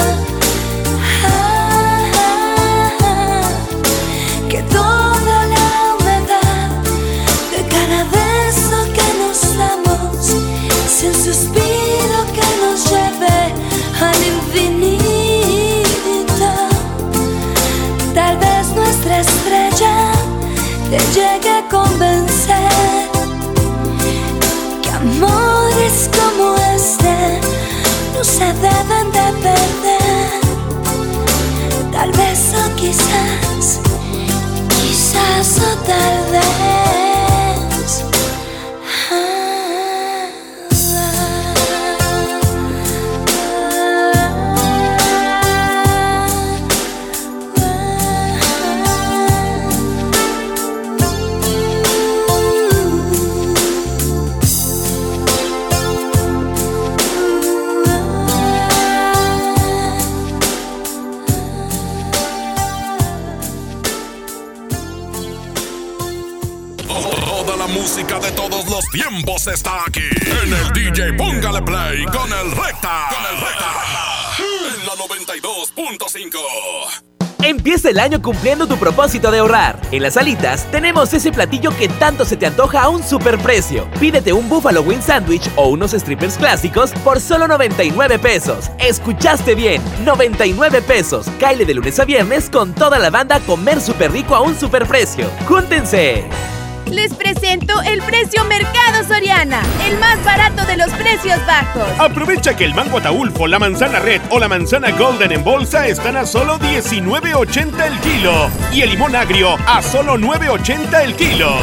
Que toda la humedad de cada beso que nos damos sea un no se deben de perder. Tal vez o quizás, quizás o tal vez. Está aquí. En el DJ Póngale Play con el Recta. Con el Recta. En la 92.5. Empieza el año cumpliendo tu propósito de ahorrar. En las alitas tenemos ese platillo que tanto se te antoja a un superprecio. Pídete un Buffalo Wing Sandwich o unos strippers clásicos por solo 99 pesos. Escuchaste bien, 99 pesos. Caile de lunes a viernes con toda la banda comer súper rico a un superprecio. ¡Júntense! Les presento el precio Mercado Soriana, el más barato de los precios bajos. Aprovecha que el mango ataulfo, la manzana red o la manzana golden en bolsa están a solo 19.80 el kilo y el limón agrio a solo 9.80 el kilo.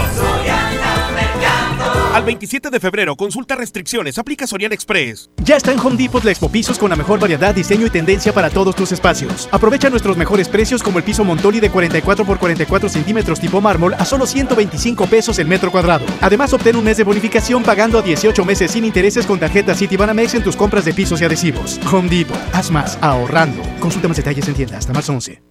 Al 27 de febrero, consulta restricciones, aplica Soriana Express. Ya está en Home Depot la Expo Pisos con la mejor variedad, diseño y tendencia para todos tus espacios. Aprovecha nuestros mejores precios como el piso Montoli de 44 por 44 centímetros tipo mármol a solo 125 pesos el metro cuadrado. Además, obtén un mes de bonificación pagando a 18 meses sin intereses con tarjeta Citibanamex en tus compras de pisos y adhesivos. Home Depot, haz más, ahorrando. Consulta más detalles en tienda hasta marzo 11.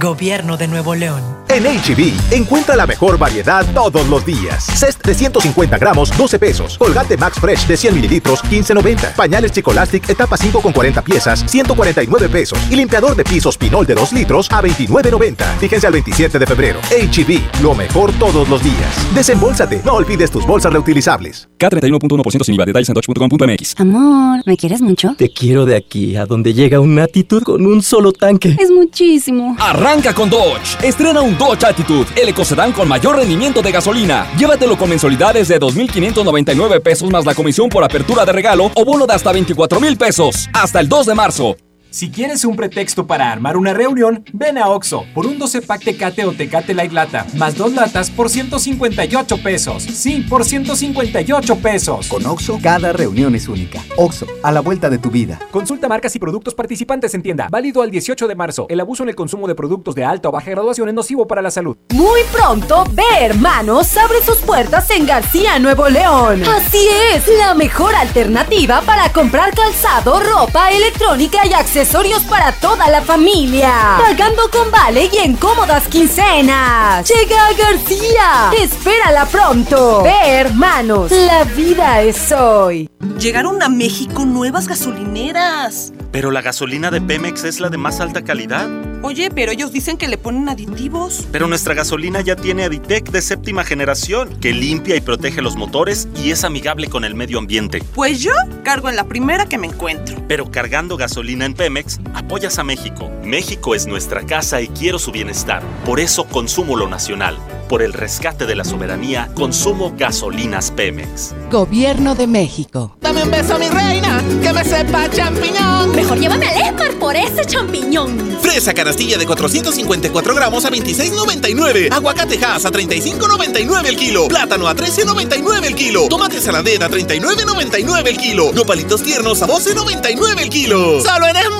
Gobierno de Nuevo León. En HB, encuentra la mejor variedad todos los días. Cest de 150 gramos, 12 pesos. Colgate Max Fresh de 100 mililitros, 15.90. Pañales Chicolastic, etapa 5 con 40 piezas, 149 pesos. Y limpiador de pisos Pinol de 2 litros a 29.90. Fíjense al 27 de febrero. HB, lo mejor todos los días. Desembolsate, no olvides tus bolsas reutilizables. K31.1% sin IVA. Detalles en dodge.com.mx. Amor, ¿me quieres mucho? Te quiero de aquí a donde llega una actitud con un solo tanque. Es muchísimo. Arranca con Dodge. Estrena un Dodge Attitude, el ecocedán con mayor rendimiento de gasolina. Llévatelo con mensualidades de 2.599 pesos más la comisión por apertura de regalo o bono de hasta 24 mil pesos. Hasta el 2 de marzo. Si quieres un pretexto para armar una reunión, ven a Oxo por un 12 pack Tecate o Tecate Light Lata, más dos latas por 158 pesos. Sí, por 158 pesos. Con Oxo, cada reunión es única. Oxo, a la vuelta de tu vida. Consulta marcas y productos participantes en tienda. Válido al 18 de marzo. El abuso en el consumo de productos de alta o baja graduación es nocivo para la salud. Muy pronto, Ve Hermanos abre sus puertas en García, Nuevo León. Así es, la mejor alternativa para comprar calzado, ropa, electrónica y accesorios para toda la familia. Pagando con vale y en cómodas quincenas. Llega a García. Espérala pronto. Ve Hermanos, la vida es hoy. Llegaron a México nuevas gasolineras. Pero la gasolina de Pemex es la de más alta calidad. Oye, pero ellos dicen que le ponen aditivos. Pero nuestra gasolina ya tiene Aditec de séptima generación, que limpia y protege los motores y es amigable con el medio ambiente. Pues yo cargo en la primera que me encuentro. Pero cargando gasolina en Pemex, apoyas a México. México es nuestra casa y quiero su bienestar. Por eso consumo lo nacional. por el rescate de la soberanía, consumo gasolinas Pemex. Gobierno de México. Dame un beso, mi reina, que me sepa champiñón. Mejor llévame al Esmar por ese champiñón. Fresa canastilla de 454 gramos a 26.99. Aguacate Hass a 35.99 el kilo. Plátano a 13.99 el kilo. Tomate saladera a 39.99 el kilo. Nopalitos tiernos a 12.99 el kilo. ¡Solo en Esmar!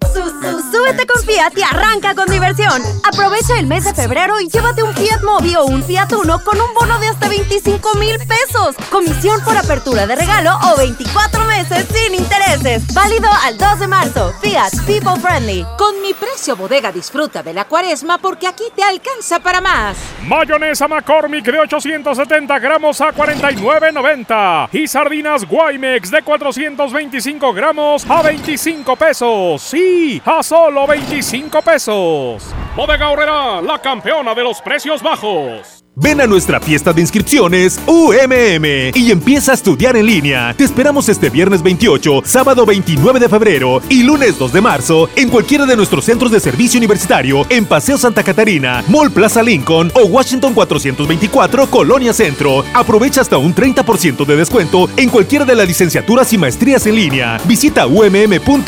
Súbete con Fiat y arranca con diversión. Aprovecha el mes de febrero y llévate un Fiat Mobi o un Fiat Uno con un bono de hasta 25 mil pesos. Comisión por apertura de regalo o 24 meses Válido al 2 de marzo. Fiat People Friendly. Con mi precio bodega disfruta de la cuaresma porque aquí te alcanza para más. Mayonesa McCormick de 870 gramos a 49.90 y sardinas Guaymex de 425 gramos a 25 pesos. Sí, a solo 25 pesos. Bodega Horrera, la campeona de los precios bajos. Ven a nuestra fiesta de inscripciones UMM y empieza a estudiar en línea. Te esperamos este viernes 28, sábado 29 de febrero y lunes 2 de marzo en cualquiera de nuestros centros de servicio universitario en Paseo Santa Catarina, Mall Plaza Lincoln o Washington 424 Colonia Centro. Aprovecha hasta un 30% de descuento en cualquiera de las licenciaturas y maestrías en línea. Visita umm.edu.mx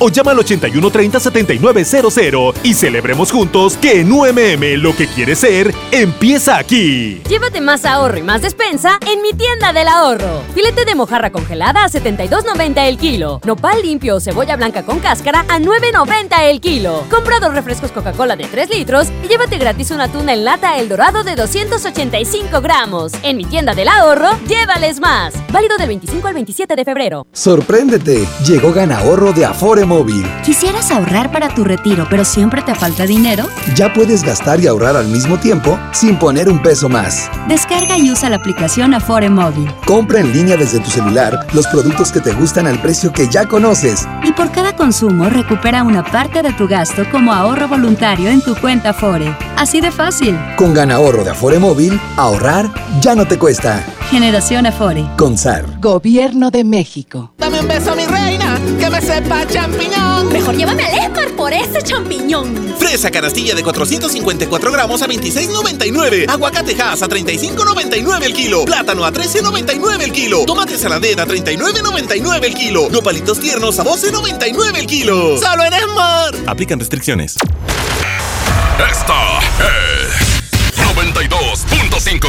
o llama al 8130 7900 y celebremos juntos que en UMM lo que quieres ser empieza aquí. Llévate más ahorro y más despensa en mi tienda del ahorro. Filete de mojarra congelada a 72.90 el kilo. Nopal limpio o cebolla blanca con cáscara a 9.90 el kilo. Compra dos refrescos Coca-Cola de 3 litros y llévate gratis una tuna en lata El Dorado de 285 gramos. En mi tienda del ahorro, llévales más. Válido del 25 al 27 de febrero. Sorpréndete. Llegó Gana Ahorro de Afore Móvil. ¿Quisieras ahorrar para tu retiro, pero siempre te falta dinero? Ya puedes gastar y ahorrar al mismo tiempo sin poner un peso más. Descarga y usa la aplicación Afore Móvil. Compra en línea desde tu celular los productos que te gustan al precio que ya conoces. Y por cada consumo recupera una parte de tu gasto como ahorro voluntario en tu cuenta Afore. Así de fácil. Con Gana Ahorro de Afore Móvil, ahorrar ya no te cuesta. Generación Afore. Con SAR. Gobierno de México. Dame un beso, mi reina, que me sepa champiñón. Mejor llévame al Esmar por ese champiñón. Fresa canastilla de 454 gramos a 26.99. Aguacate Hass a 35.99 el kilo. Plátano a 13.99 el kilo. Tomate saladera a 39.99 el kilo. Nopalitos tiernos a 12.99 el kilo. ¡Solo en Esmar! Aplican restricciones. Esta es 92.5.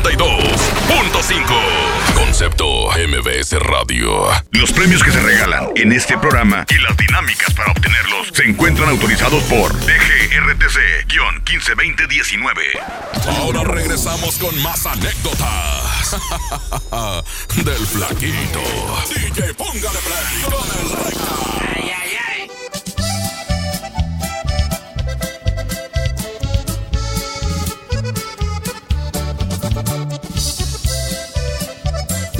92.5. Concepto MBS Radio. Los premios que se regalan en este programa y las dinámicas para obtenerlos se encuentran autorizados por DGRTC-152019. Ahora regresamos con más anécdotas. <laughs> Del flaquito. DJ, póngale play con.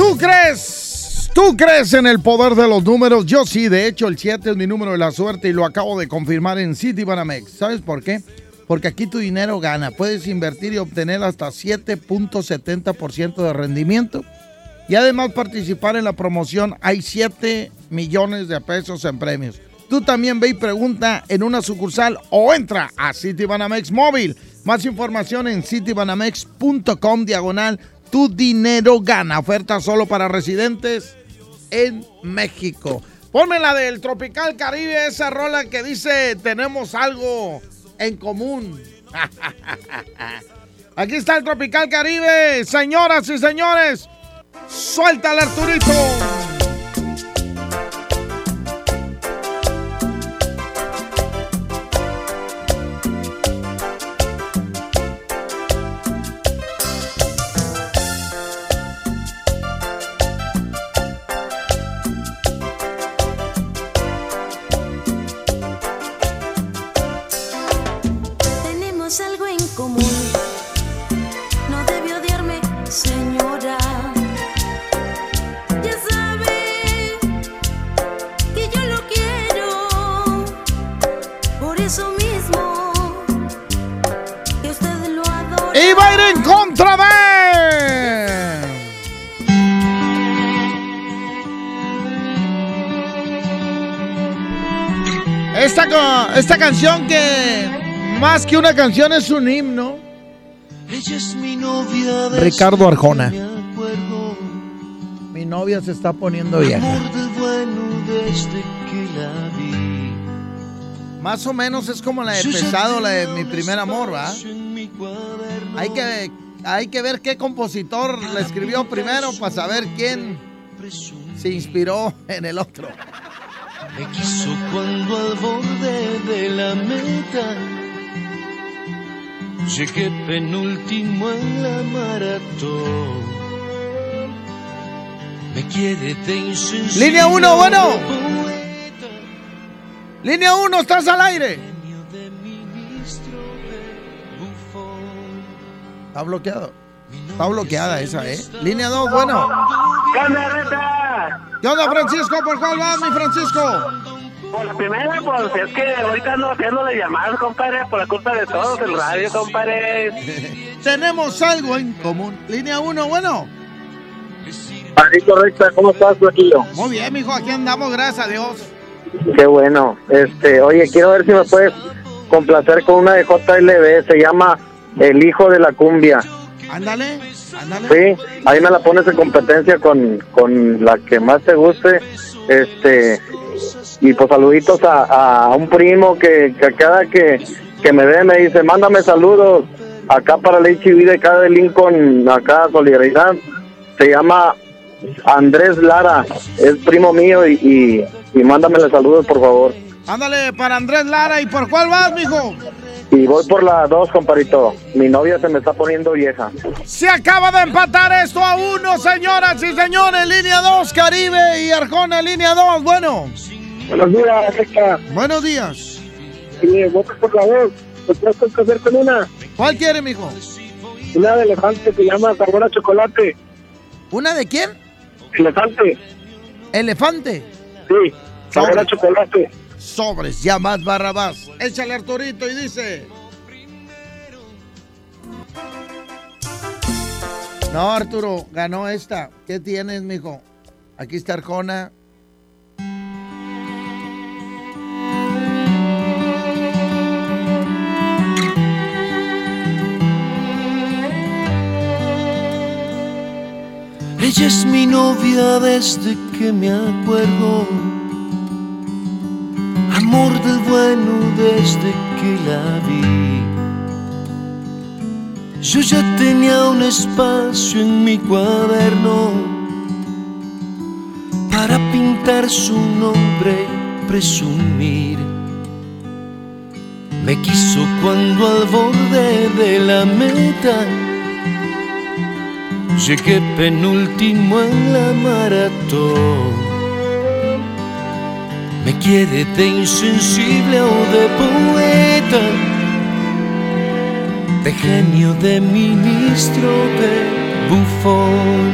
¿Tú crees ¿Tú crees en el poder de los números? Yo sí, de hecho el 7 es mi número de la suerte y lo acabo de confirmar en City Banamex. ¿Sabes por qué? Porque aquí tu dinero gana. Puedes invertir y obtener hasta 7.70% de rendimiento. Y además participar en la promoción. Hay 7 millones de pesos en premios. Tú también ve y pregunta en una sucursal o entra a Citibanamex Móvil. Más información en citibanamex.com diagonal. Tu dinero gana. Oferta solo para residentes en México. Ponme la del Tropical Caribe, esa rola que dice tenemos algo en común. <laughs> Aquí está el Tropical Caribe, señoras y señores. Suelta el Arturito. Canción que más que una canción es un himno. Ella es mi novia de Ricardo Arjona. Mi novia se está poniendo vieja. Amor del bueno desde que la vi. Más o menos es como la de Pesado, la de Mi Primer Amor, ¿va? Hay que, hay que ver qué compositor la escribió primero para saber quién se inspiró en el otro. Me quiso cuando al borde de la meta llegué penúltimo en la maratón. Me quiere de. Línea 1, bueno. Línea 1, estás al aire. Está bloqueado. Está bloqueada esa, ¿eh? Línea 2, bueno. ¿Qué onda, Reta? ¿Qué onda, Francisco? ¿Por cuál vas, mi Francisco? Por la primera, pues es que ahorita ando haciéndole llamadas, compadre, por la culpa de todos el radio, compadre. <laughs> Tenemos algo en común. Línea 1, bueno. Ahí correcta, ¿cómo estás, Flaquillo? Muy bien, mijo, aquí andamos, gracias a Dios. Qué bueno. Este, oye, quiero ver si me puedes complacer con una de JLB, se llama El Hijo de la Cumbia. Ándale, ándale. Sí, ahí me la pones en competencia con, con la que más te guste. Este, y pues saluditos a, a un primo que, que cada que, que me ve me dice, mándame saludos acá para el HIV de acá de Lincoln, acá Solidaridad. Se llama Andrés Lara, es primo mío y, y, y mándamele saludos por favor. Ándale, para Andrés Lara. ¿Y por cuál vas, mijo? Y voy por la dos, comparito. Mi novia se me está poniendo vieja. Se acaba de empatar esto a uno, señoras y señores. Línea 2, Caribe y Arjona, línea 2. Bueno. Buenos días. Buenos días. Sí, vota por la voz. ¿Te puedes hacer con una? ¿Cuál quiere, mijo? Una de elefante que se llama sabor a chocolate. ¿Una de quién? Elefante. ¿Elefante? Sí, sabor a chocolate. Sobres, ya más barrabás. Échale Arturito y dice. No, Arturo, ganó esta. ¿Qué tienes, mijo? Aquí está Arjona. Ella es mi novia desde que me acuerdo. Amor del bueno desde que la vi. Yo ya tenía un espacio en mi cuaderno para pintar su nombre y presumir. Me quiso cuando al borde de la meta Llegué penúltimo en la maratón. Me quiere de insensible o de poeta, de genio, de ministro, de bufón.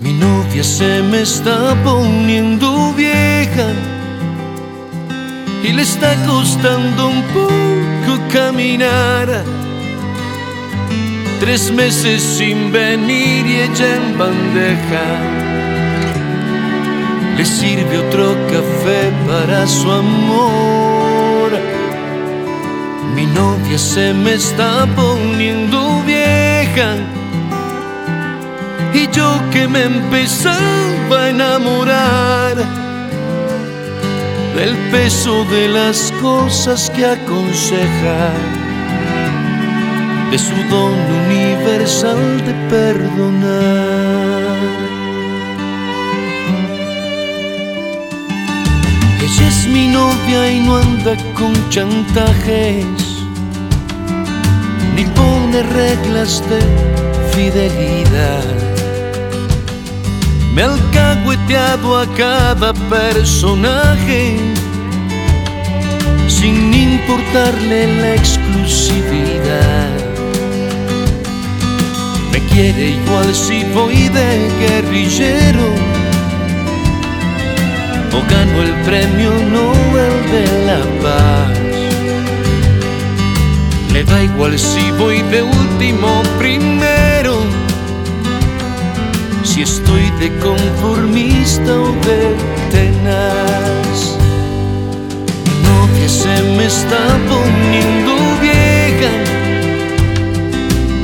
Mi novia se me está poniendo vieja y le está costando un poco caminar. Tres meses sin venir y ella en bandeja. Le sirve otro café para su amor. Mi novia se me está poniendo vieja. Y yo que me empezaba a enamorar del peso de las cosas que aconseja, de su don universal de perdonar. Ella es mi novia y no anda con chantajes, ni pone reglas de fidelidad. Me ha alcahueteado a cada personaje sin importarle la exclusividad. Me quiere igual si voy de guerrillero o gano el premio Nobel de la Paz. Le da igual si voy de último primero si estoy de conformista o de tenaz. Mi novia se me está poniendo vieja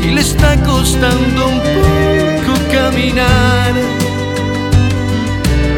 y le está costando un poco caminar.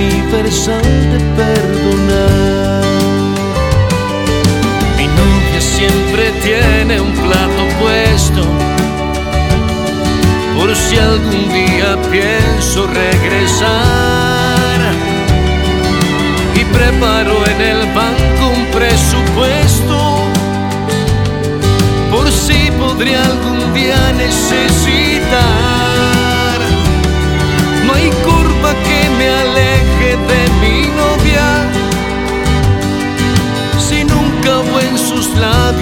universal de perdonar. Mi novia siempre tiene un plato puesto por si algún día pienso regresar. Y preparo en el banco un presupuesto por si podría algún día necesitar.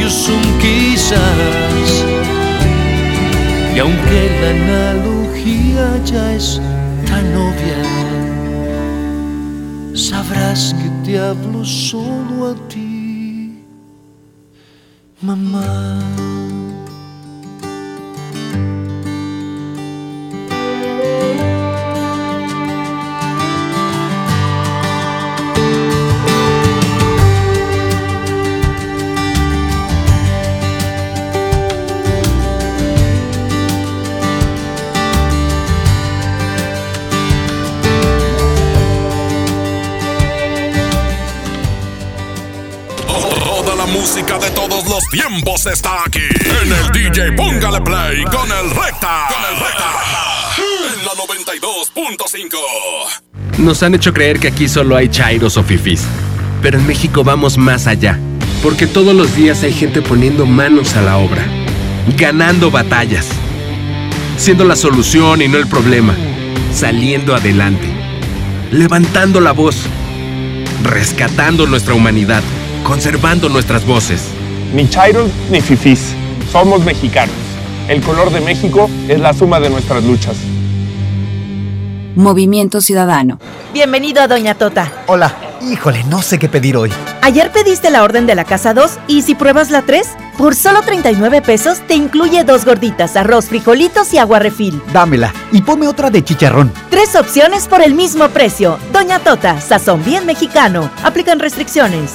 Labios un quizás. Y aunque la analogía ya es tan obvia, sabrás que te hablo solo a ti, los tiempos está aquí. En el DJ Póngale Play con el Recta. Con el Recta. En la 92.5. Nos han hecho creer que aquí solo hay chairos o fifís. Pero en México vamos más allá. Porque todos los días hay gente poniendo manos a la obra. Ganando batallas. Siendo la solución y no el problema. Saliendo adelante. Levantando la voz. Rescatando nuestra humanidad. Conservando nuestras voces. Ni chairos ni fifís. Somos mexicanos. El color de México es la suma de nuestras luchas. Movimiento Ciudadano. Bienvenido a Doña Tota. Hola. Híjole, no sé qué pedir hoy. Ayer pediste la orden de la casa 2 y si pruebas la 3, por solo 39 pesos te incluye dos gorditas, arroz, frijolitos y agua refil. Dámela y ponme otra de chicharrón. Tres opciones por el mismo precio. Doña Tota, sazón bien mexicano. Aplican restricciones.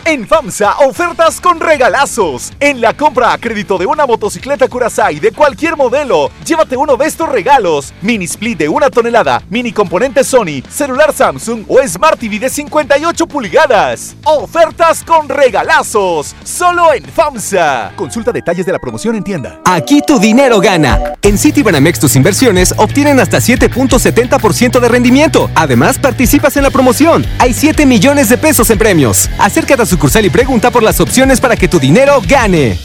En FAMSA, ofertas con regalazos. En la compra a crédito de una motocicleta Curaçao de cualquier modelo, llévate uno de estos regalos. Mini split de una tonelada, mini componente Sony, celular Samsung o Smart TV de 58 pulgadas. Ofertas con regalazos. Solo en FAMSA. Consulta detalles de la promoción en tienda. Aquí tu dinero gana. En Citibanamex tus inversiones obtienen hasta 7.70% de rendimiento. Además, participas en la promoción. Hay 7 millones de pesos en premios. Acércate a sucursal y pregunta por las opciones para que tu dinero gane.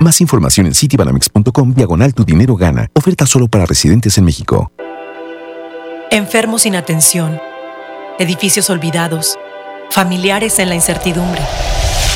Más información en citibanamex.com diagonal tu dinero gana. Oferta solo para residentes en México. Enfermos sin atención, edificios olvidados, familiares en la incertidumbre.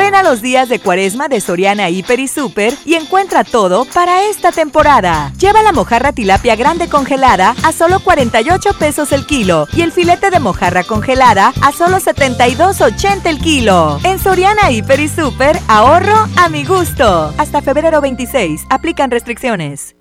Ven a los días de cuaresma de Soriana Hiper y Super y encuentra todo para esta temporada. Lleva la mojarra tilapia grande congelada a solo 48 pesos el kilo y el filete de mojarra congelada a solo 72.80 el kilo. En Soriana Hiper y Super, ahorro a mi gusto. Hasta febrero 26, aplican restricciones.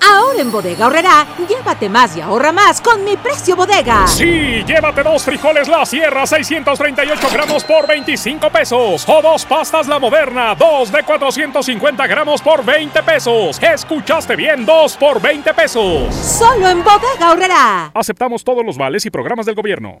Ahora en Bodega Horrera, llévate más y ahorra más con mi precio bodega. Sí, llévate dos frijoles La Sierra 638 gramos por 25 pesos. O dos pastas La Moderna, dos de 450 gramos por 20 pesos. Escuchaste bien, dos por 20 pesos. Solo en Bodega Horrera. Aceptamos todos los vales y programas del gobierno.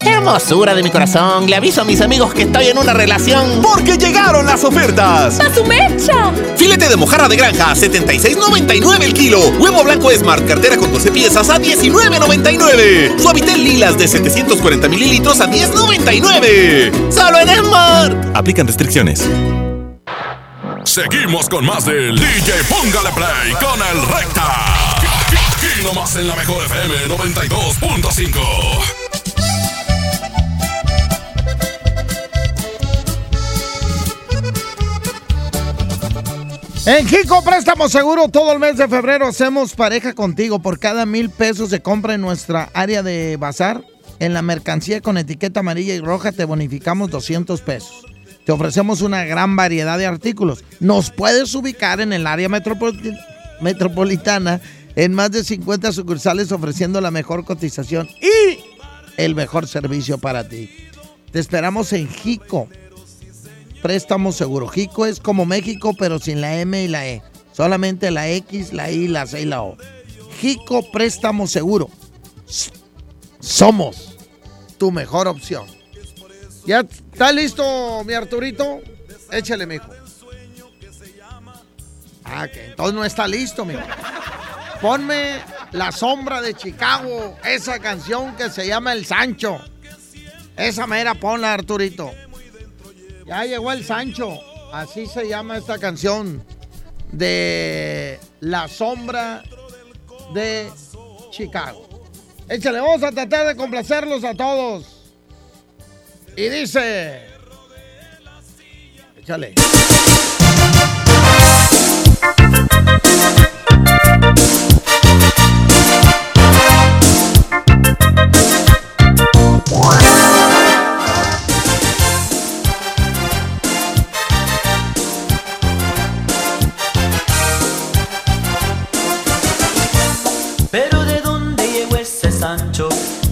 Hermosura de mi corazón, le aviso a mis amigos que estoy en una relación. Porque llegaron las ofertas. ¡A su mecha! Filete de mojarra de granja, 76.99 el kilo. Huevo blanco Smart, cartera con 12 piezas a 19.99. Suavitel lilas de 740 mililitros a 10.99. Solo en Smart. Aplican restricciones. Seguimos con más del DJ Póngale Play con el Recta. Aquí nomás en la mejor FM 92.5. En Jico Préstamo Seguro, todo el mes de febrero hacemos pareja contigo. Por cada mil pesos de compra en nuestra área de bazar, en la mercancía con etiqueta amarilla y roja te bonificamos 200 pesos. Te ofrecemos una gran variedad de artículos. Nos puedes ubicar en el área metropol- metropolitana en más de 50 sucursales ofreciendo la mejor cotización y el mejor servicio para ti. Te esperamos en Jico. Préstamo seguro. Jico es como México, pero sin la M y la E. Solamente la X, la I, la C y la O. Jico Préstamo Seguro. Somos tu mejor opción. ¿Ya está listo, mi Arturito? Échale, mijo. Ah, que entonces no está listo, mijo. Ponme La Sombra de Chicago, esa canción que se llama El Sancho. Esa mera ponla, Arturito. Ya llegó el Sancho. Así se llama esta canción de La Sombra de Chicago. Échale, vamos a tratar de complacerlos a todos. Y dice... Échale.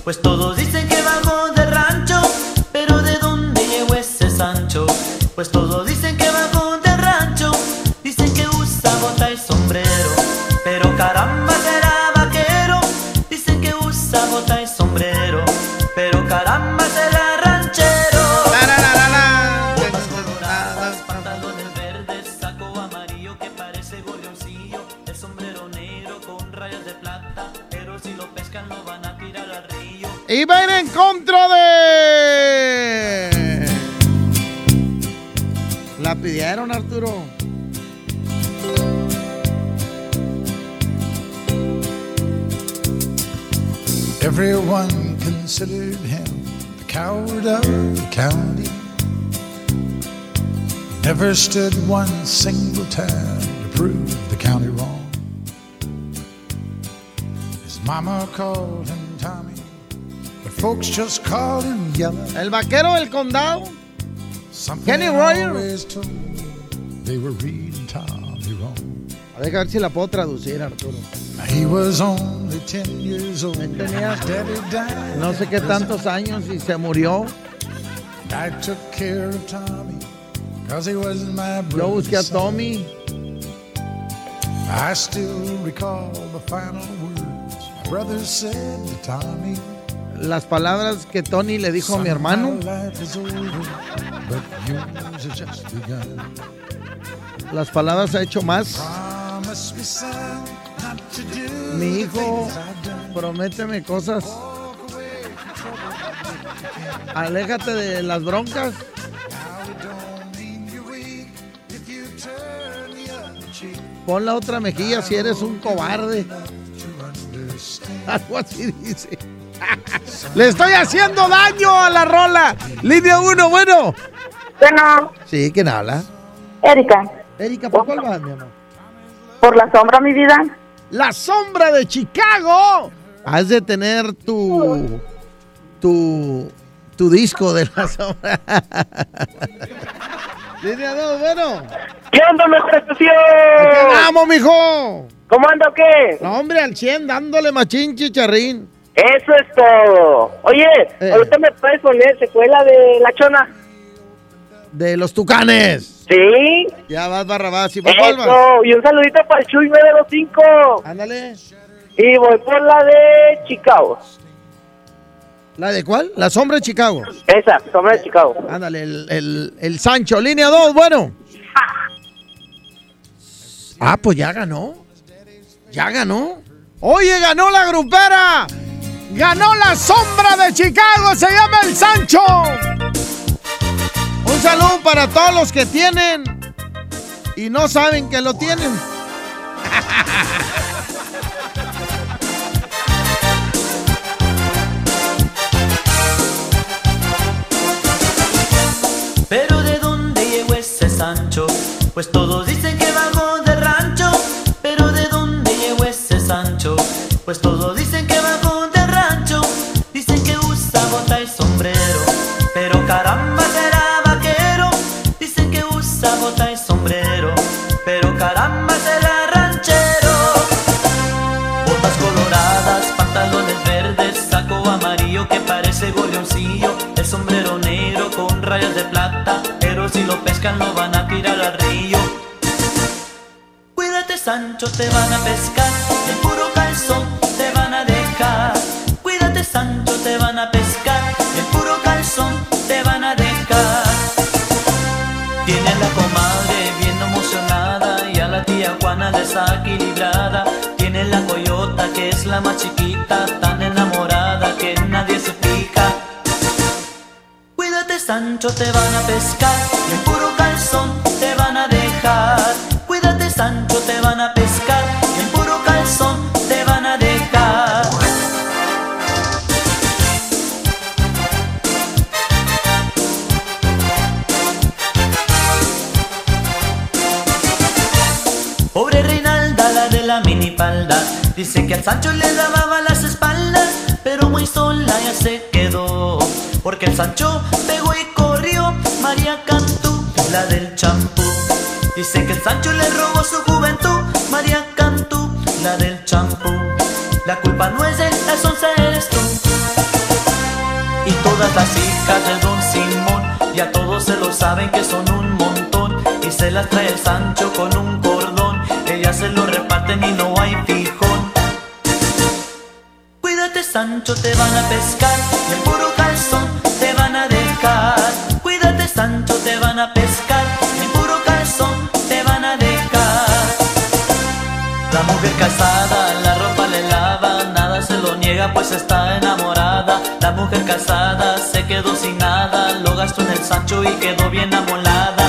Pues todos dicen stood one single time to prove the county wrong. His mama called him Tommy, but folks just called him Yellow. El vaquero del condado. Something Kenny Royer. they were reading Tommy wrong. A ver, a ver si la puedo traducir, Arturo. He was only 10 years old. tenía- No sé qué tantos años y se murió. I took care of Tommy, Yo busqué a. Tommy. I still recall the final words my brother said to Tommy. Las palabras que Tony le dijo a mi "Son, hermano. Las palabras ha hecho más. Mi hijo, prométeme cosas. Aléjate de las broncas. Pon la otra mejilla si eres un cobarde. <laughs> Algo así dice. <laughs> Le estoy haciendo daño a la rola. Línea 1, bueno. Bueno. Sí, ¿quién habla? Erika. Erika, ¿por cuál vas, mi amor? Por la sombra, mi vida. La sombra de Chicago. Has de tener tu. tu. tu disco de la sombra. <laughs> Línea 2, bueno. ¿Qué onda, nuestra estación? Andamos, mijo. ¿Cómo anda o qué? No, hombre, al 100, dándole machín chicharrín. Eso es todo. Oye, Eh. ahorita me puedes poner secuela de La Chona. De los tucanes. Sí. Ya vas, Barrabás. ¿Y vas? Eso. Y un saludito para el Chuy 925. Ándale. Y voy por la de Chicago. ¿La de cuál? La sombra de Chicago. Esa, sombra de Chicago. Ándale, el, el, el Sancho. Línea 2, bueno. <laughs> Ah, pues ya ganó. Ya ganó. Oye, ganó la grupera. Ganó la sombra de Chicago. Se llama el Sancho. Un saludo para todos los que tienen y no saben que lo tienen. <laughs> Sancho? Pues todos dicen que bajó de rancho. Pero de dónde llegó ese Sancho? Pues todos dicen que bajó de rancho. Dicen que usa bota y sombrero. Pero caramba será vaquero. Dicen que usa bota y sombrero. Pero caramba será ranchero. Botas coloradas, pantalones verdes, saco amarillo que parece gorrioncillo, el sombrero negro con rayas de plata, pescan lo van a tirar al río. Cuídate Sancho, te van a pescar, el puro calzón te van a dejar. Cuídate Sancho, te van a pescar. En puro calzón te van a dejar. Tiene la comadre bien emocionada y a la tía Juana desequilibrada. Tiene la coyota que es la más chiquita, tan enamorada que nadie se fija. Sancho, te van a pescar dice que al Sancho le lavaba las espaldas, pero muy sola ya se quedó. Porque el Sancho pegó y corrió, María Cantú, la del champú. Dice que el Sancho le robó su juventud, María Cantú, la del champú. La culpa no es de él, la sonza eres tú. Y todas las hijas de Don Simón, ya todos se lo saben que son un montón. Y se las trae el Sancho con un cordón, ellas se lo reparten y no hay fijón. Sancho, te van a pescar en puro calzón te van a dejar. Cuídate Sancho, te van a pescar en puro calzón te van a dejar. La mujer casada la ropa le lava, nada se lo niega pues está enamorada. La mujer casada se quedó sin nada, lo gastó en el Sancho y quedó bien amolada.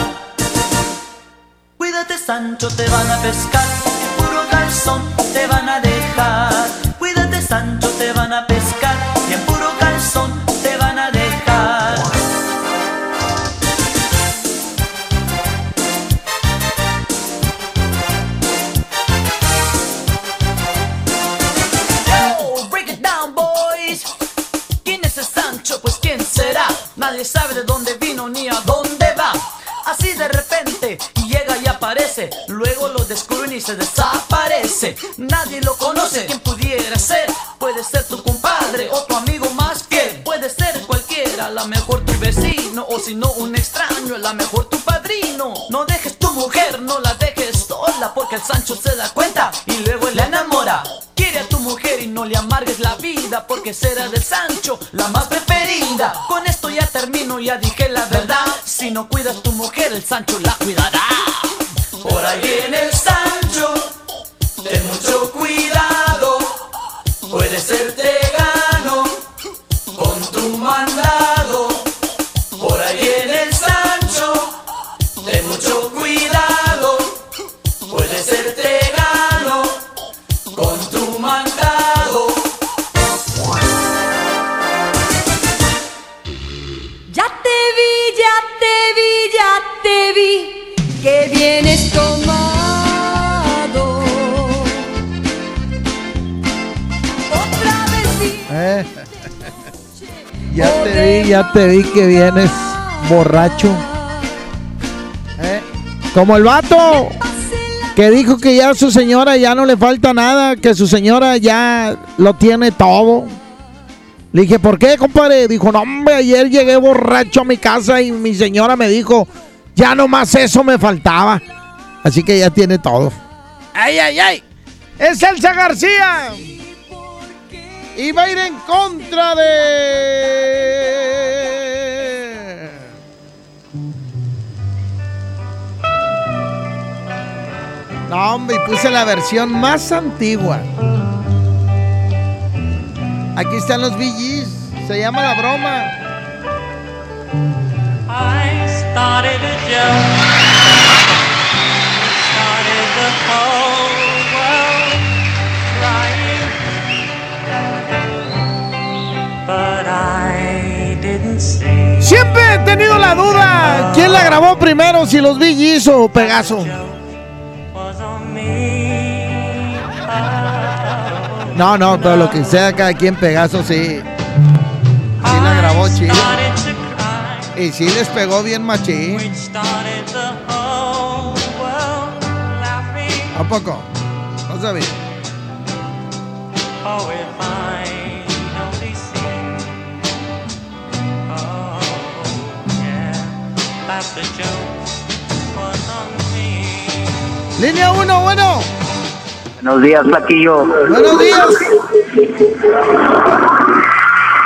Cuídate Sancho, te van a pescar, en puro calzón te van a dejar. Porque será del Sancho la más preferida. Con esto ya termino, ya dije la verdad. Si no cuidas tu mujer, el Sancho la cuidará. Ya te vi que vienes borracho. Eh. Como el vato que dijo que ya su señora ya no le falta nada, que su señora ya lo tiene todo. Le dije, ¿por qué, compadre? Dijo, no, hombre, ayer llegué borracho a mi casa y mi señora me dijo, ya nomás eso me faltaba. Así que ya tiene todo. ¡Ay, ay, ay! ¡Es Elsa García! Y va a ir en contra de... No, hombre, puse la versión más antigua. Aquí están los VGs. Se llama La Broma. Siempre he tenido la duda. ¿Quién la grabó primero? Si los VGs o Pegaso. No, no, todo lo que sea cada quien Pegaso sí. Sí la grabó chido. Y sí les pegó bien machín. ¿A poco? No sabía. Línea 1, bueno. Buenos días, Flaquillo. Buenos días.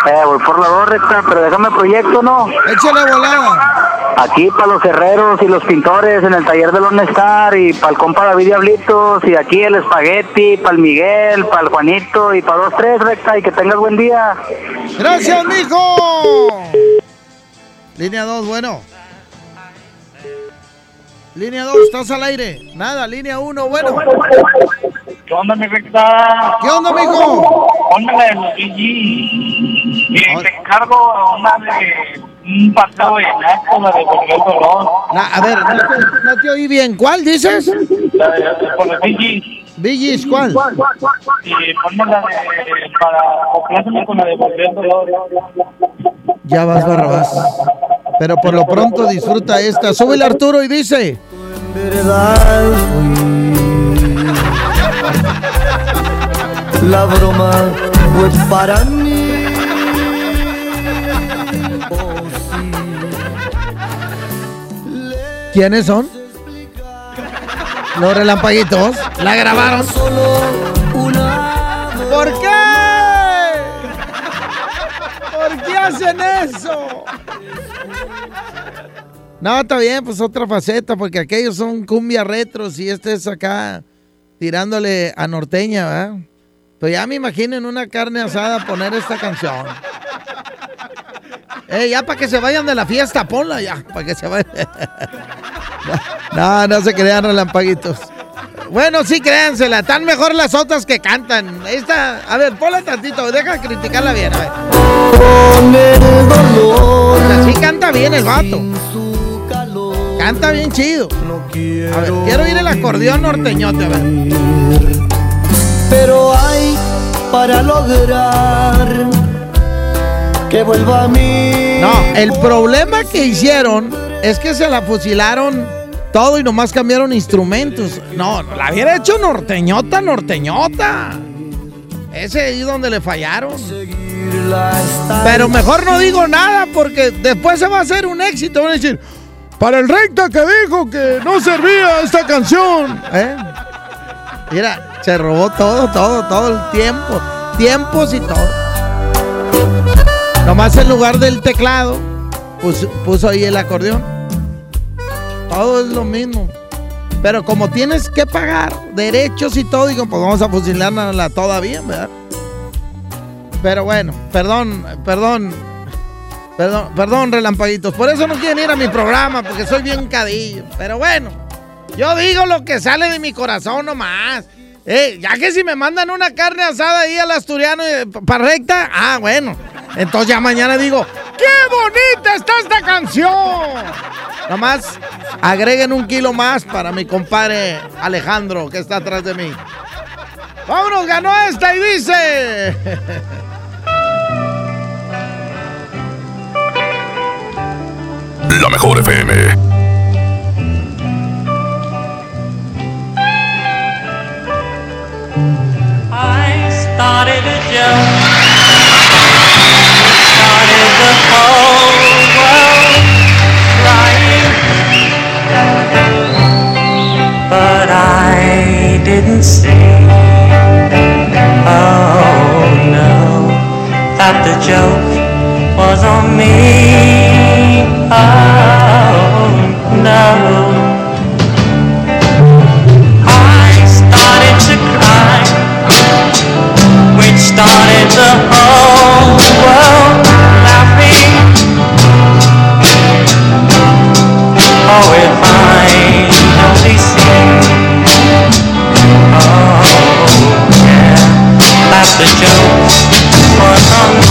Eh, voy por la dos recta, pero déjame proyecto, ¿no? Échale volada. Aquí para los herreros y los pintores en el taller de los Nestar y para el compa David Diablitos y aquí el espagueti, para el Miguel, para el Juanito y para dos, tres recta y que tengas buen día. Gracias, mijo. Línea 2, bueno. Línea 2, estás al aire. Nada, línea 1, bueno. ¿Qué onda, mi recta? ¿Qué onda, mijo? Póngale el Luigi. Y te encargo una de un paseo de naco, la de Volver el Dolor. Na- a ver, no te, no te oí bien. ¿Cuál dices? La de, por el. Villis, ¿cuál? Y ponme la de, para compláceme con la de Volver el Dolor. Ya vas, Barrabás. Pero por lo pronto disfruta esta. Súbele Arturo y dice. La broma fue para mí. ¿Quiénes son? Los relampaguitos. La grabaron. Eso? No, está bien, pues otra faceta, porque aquellos son cumbia retros y este es acá tirándole a norteña, ¿verdad? Pero ya me imagino en una carne asada poner esta canción. Eh, ya para que se vayan de la fiesta, ponla ya, para que se vayan. <laughs> No, no se crean relampaguitos. Bueno, sí, créansela. Están mejor las otras que cantan. Esta, a ver, ponla tantito. Deja de criticarla bien, a ver. Así canta bien el vato. Canta bien chido. A ver, quiero ir el acordeón norteñote, a ver. Pero hay para lograr que vuelva a mí. No, el problema que hicieron es que se la fusilaron todo y nomás cambiaron instrumentos. No, la hubiera hecho norteñota, norteñota. Ese ahí donde le fallaron. Pero mejor no digo nada porque después se va a hacer un éxito. Van a decir, para el recta que dijo que no servía esta canción. ¿Eh? Mira, se robó todo, todo, todo el tiempo. Tiempos y todo. Nomás en lugar del teclado, puso ahí el acordeón. Todo es lo mismo. Pero como tienes que pagar derechos y todo, digo, pues vamos a fusilarla todavía, ¿verdad? Pero bueno, perdón, perdón, perdón, perdón, relampaguitos. Por eso no quieren ir a mi programa, porque soy bien cadillo. Pero bueno, yo digo lo que sale de mi corazón nomás. Eh, ya que si me mandan una carne asada ahí al asturiano para recta, ah, bueno. Entonces ya mañana digo, ¡qué bonita está esta canción! Nomás agreguen un kilo más para mi compadre Alejandro, que está atrás de mí. Vámonos, ganó esta y dice. La mejor FM. I started a joke. Didn't see. Oh no, that the joke was on me. Oh no. I started to cry, which started the whole world Oh, if I only see, oh yeah, that the joke was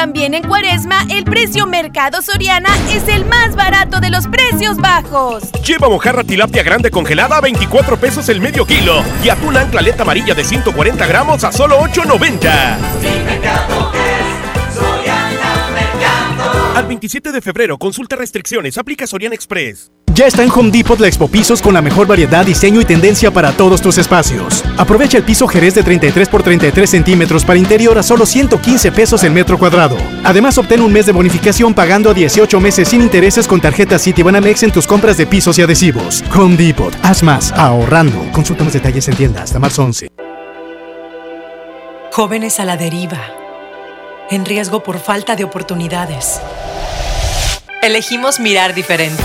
También en Cuaresma, el precio Mercado Soriana es el más barato de los precios bajos. Lleva mojarra tilapia grande congelada a 24 pesos el medio kilo y atún anclaleta amarilla de 140 gramos a solo 8.90. Al 27 de febrero, consulta restricciones, aplica Soriana Express. Ya está en Home Depot la Expo Pisos con la mejor variedad, diseño y tendencia para todos tus espacios. Aprovecha el piso Jerez de 33 por 33 centímetros para interior a solo 115 pesos el metro cuadrado. Además, obtén un mes de bonificación pagando a 18 meses sin intereses con tarjeta Citibanamex en tus compras de pisos y adhesivos. Home Depot, haz más, ahorrando. Consulta más detalles en tienda hasta marzo 11. Jóvenes a la deriva, en riesgo por falta de oportunidades. Elegimos mirar diferente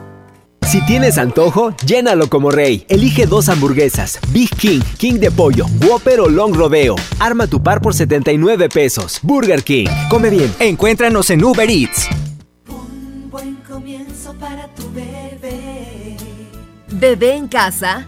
Si tienes antojo, llénalo como rey. Elige dos hamburguesas, Big King, King de pollo, Whopper o Long Rodeo. Arma tu par por 79 pesos. Burger King. Come bien. Encuéntranos en Uber Eats. Buen comienzo para tu bebé. Bebé en casa.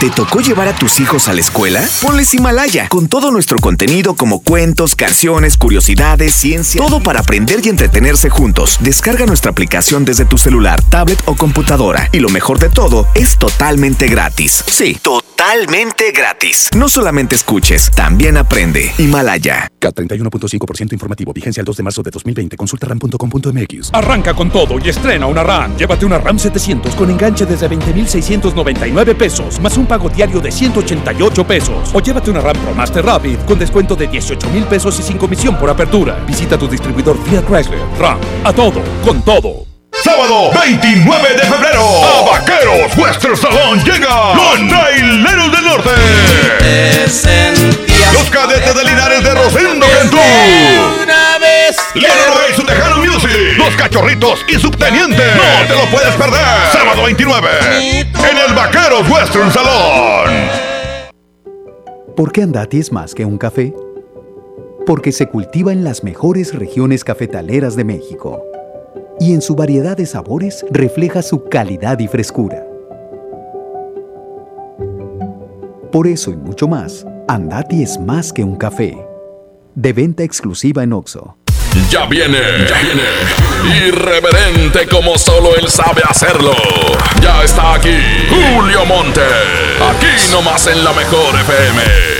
¿Te tocó llevar a tus hijos a la escuela? Ponles Himalaya, con todo nuestro contenido como cuentos, canciones, curiosidades, ciencia, todo para aprender y entretenerse juntos. Descarga nuestra aplicación desde tu celular, tablet o computadora. Y lo mejor de todo, es totalmente gratis. Sí, totalmente gratis. No solamente escuches, también aprende. Himalaya. K31.5% informativo. Vigencia el 2 de marzo de 2020. Consulta ram.com.mx. Arranca con todo y estrena una RAM. Llévate una RAM 700 con enganche desde 20,699 pesos, más un pago diario de 188 pesos. O llévate una RAM Pro Master Rapid con descuento de 18 mil pesos y sin comisión por apertura. Visita tu distribuidor Fiat Chrysler. RAM. A todo, con todo. Sábado 29 de febrero, a Vaqueros Western Salón llega los Traileros del Norte. Los cadetes de Linares de Rosendo Cantú. Una vez. Leroy y su Tejano Music. Los Cachorritos y Subteniente. No te lo puedes perder. Sábado 29 en el Vaqueros Western Salón. ¿Por qué Andati es más que un café? Porque se cultiva en las mejores regiones cafetaleras de México y en su variedad de sabores refleja su calidad y frescura. Por eso y mucho más, Andati es más que un café. De venta exclusiva en Oxo. Ya viene, ya viene. Irreverente como solo él sabe hacerlo. Ya está aquí Julio Monte. Aquí nomás en la mejor FM.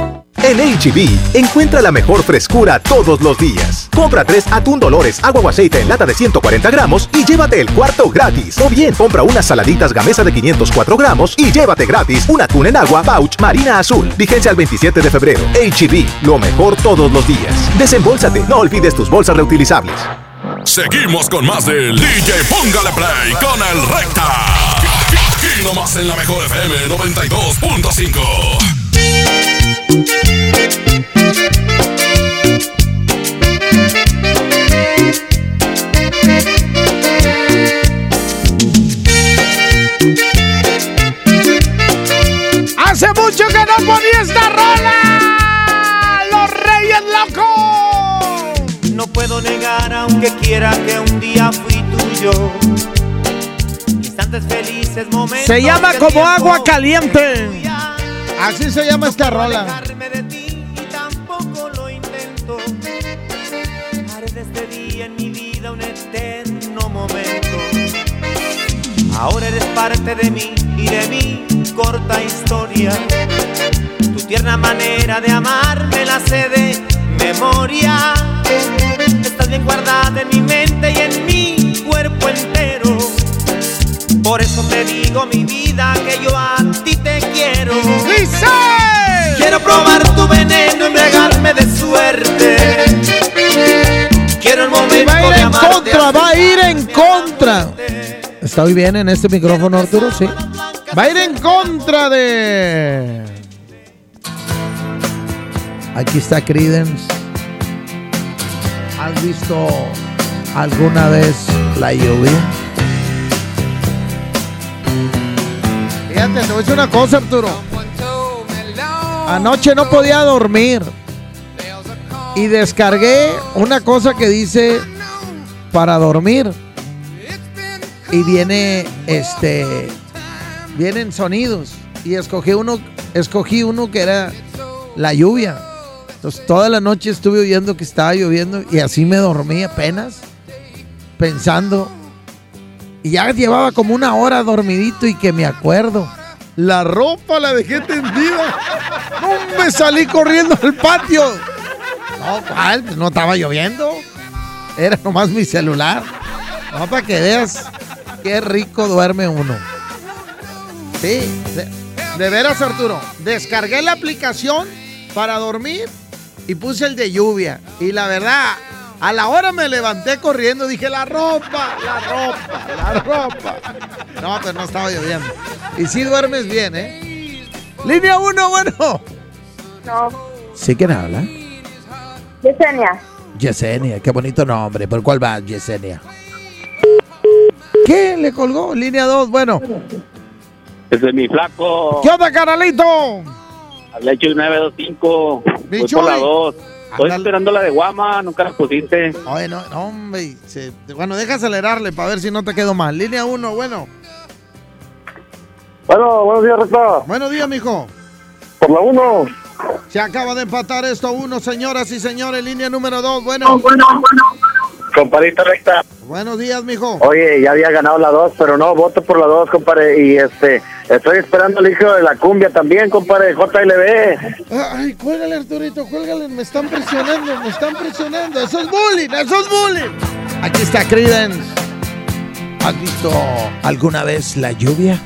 En HB, encuentra la mejor frescura todos los días. Compra tres atún Dolores, agua o aceite en lata de 140 gramos y llévate el cuarto gratis. O bien, compra unas saladitas gamesa de 504 gramos y llévate gratis un atún en agua pouch marina azul. Vigencia al 27 de febrero. HB, lo mejor todos los días. Desembolsate, no olvides tus bolsas reutilizables. Seguimos con más del DJ Póngale Play con el Recta. Aquí nomás en la mejor FM 92.5. Hace mucho que no ponía esta rola. Los Reyes Locos. No puedo negar aunque quiera que un día fui tuyo. Instantes felices, momentos. Se llama como agua caliente. Así se llama esta rola. alejarme de ti y tampoco lo intento. Haré de este día en mi vida un eterno momento. Ahora eres parte de mí y de mi corta historia. Tu tierna manera de amar me la sé de memoria. Estás bien guardada en mi mente y en mi cuerpo entero. Por eso te digo, mi vida, que yo a ti te quiero. Quiero probar tu veneno, embriagarme de suerte. Quiero el momento Va a ir de en contra, va a ir en contra. ¿Estoy bien en este micrófono, Arturo? Sí. Va a ir en contra de. Aquí está Credence. ¿Has visto alguna vez la lluvia? Fíjate, te voy a decir una cosa, Arturo. Anoche no podía dormir. Y descargué una cosa que dice para dormir. Y viene este. Vienen sonidos. Y escogí uno. Escogí uno que era la lluvia. Entonces toda la noche estuve oyendo que estaba lloviendo. Y así me dormí apenas. Pensando. Y ya llevaba como una hora dormidito y que me acuerdo. La ropa la dejé tendida. No me salí corriendo al patio. No, ¿cuál? Pues no estaba lloviendo. Era nomás mi celular. No, para que veas qué rico duerme uno. Sí, de, de veras, Arturo. Descargué la aplicación para dormir y puse el de lluvia. Y la verdad, a la hora me levanté corriendo. Dije, la ropa, la ropa, la ropa. No, pero no estaba lloviendo. Y sí duermes bien, ¿eh? Línea 1, bueno. No, ¿Sí quién habla? Yesenia. Yesenia, qué bonito nombre. ¿Por cuál va, Yesenia? ¿Qué? ¿Le colgó? Línea 2, bueno. Ese es mi flaco. ¿Qué onda, carnalito? Había hecho 925. Voy Chuy. por la 2. Estoy Ándale. esperando la de Guama, nunca la pusiste. Oye, no, no, hombre. se- bueno, deja acelerarle para ver si no te quedo mal. Línea 1, bueno. Bueno, buenos días, Recta. Buenos días, mijo. Por la 1. Se acaba de empatar esto a uno, señoras y señores. Línea número 2, bueno. Compadrito Recta. Buenos días, mijo. Oye, ya había ganado la 2, pero no, voto por la 2, compadre. Y este, estoy esperando el hijo de la cumbia también, compadre, JLB. Ay, cuélgale, Arturito, cuélgale. Me están presionando, me están presionando. Eso es bullying, eso es bullying. Aquí está Credence. ¿Has visto alguna vez la lluvia?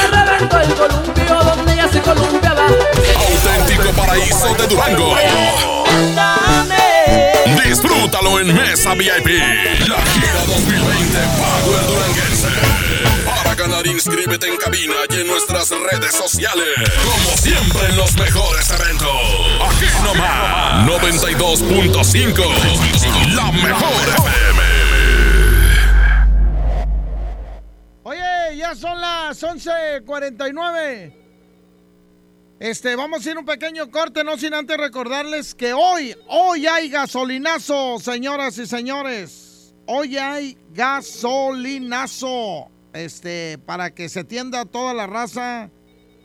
Se reventó el columpio donde ella se columpiaba. Auténtico paraíso de Durango. Disfrútalo en Mesa VIP. La gira 2020 Power Duranguense. Para ganar, inscríbete en cabina y en nuestras redes sociales. Como siempre en los mejores eventos. Aquí nomás. 92.5. La mejor FM. Son las 11:49. Este, vamos a ir un pequeño corte, no sin antes recordarles que hoy, hoy hay gasolinazo, señoras y señores. Hoy hay gasolinazo. Este, para que se tienda toda la raza.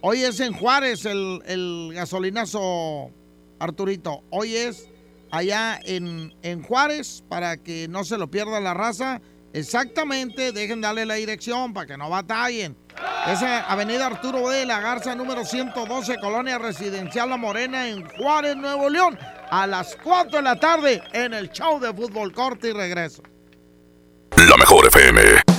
Hoy es en Juárez el, el gasolinazo, Arturito. Hoy es allá en, en Juárez para que no se lo pierda la raza. Exactamente, dejen darle la dirección para que no batallen. Es Avenida Arturo B. la Garza, número 112, Colonia Residencial La Morena, en Juárez, Nuevo León, a las 4 de la tarde en el show de fútbol corte y regreso. La mejor FM.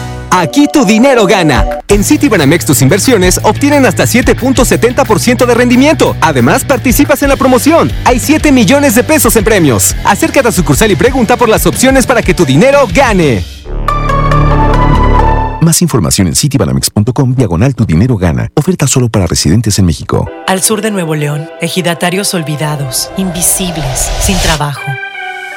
Aquí tu dinero gana. En Citibanamex tus inversiones obtienen hasta 7.70% de rendimiento. Además, participas en la promoción. Hay 7 millones de pesos en premios. Acércate a sucursal y pregunta por las opciones para que tu dinero gane. Más información en citibanamex.com diagonal tu dinero gana. Oferta solo para residentes en México. Al sur de Nuevo León, ejidatarios olvidados, invisibles, sin trabajo.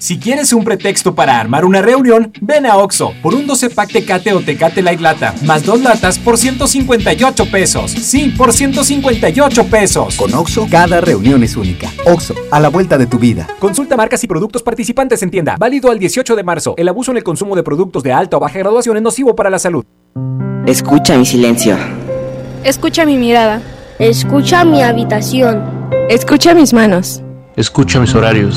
Si quieres un pretexto para armar una reunión, ven a Oxo por un 12 pack Tecate o Tecate Light Lata, más dos latas por 158 pesos. Sí, por 158 pesos. Con Oxo, cada reunión es única. Oxo, a la vuelta de tu vida. Consulta marcas y productos participantes en tienda. Válido al 18 de marzo. El abuso en el consumo de productos de alta o baja graduación es nocivo para la salud. Escucha mi silencio. Escucha mi mirada. Escucha mi habitación. Escucha mis manos. Escucha mis horarios.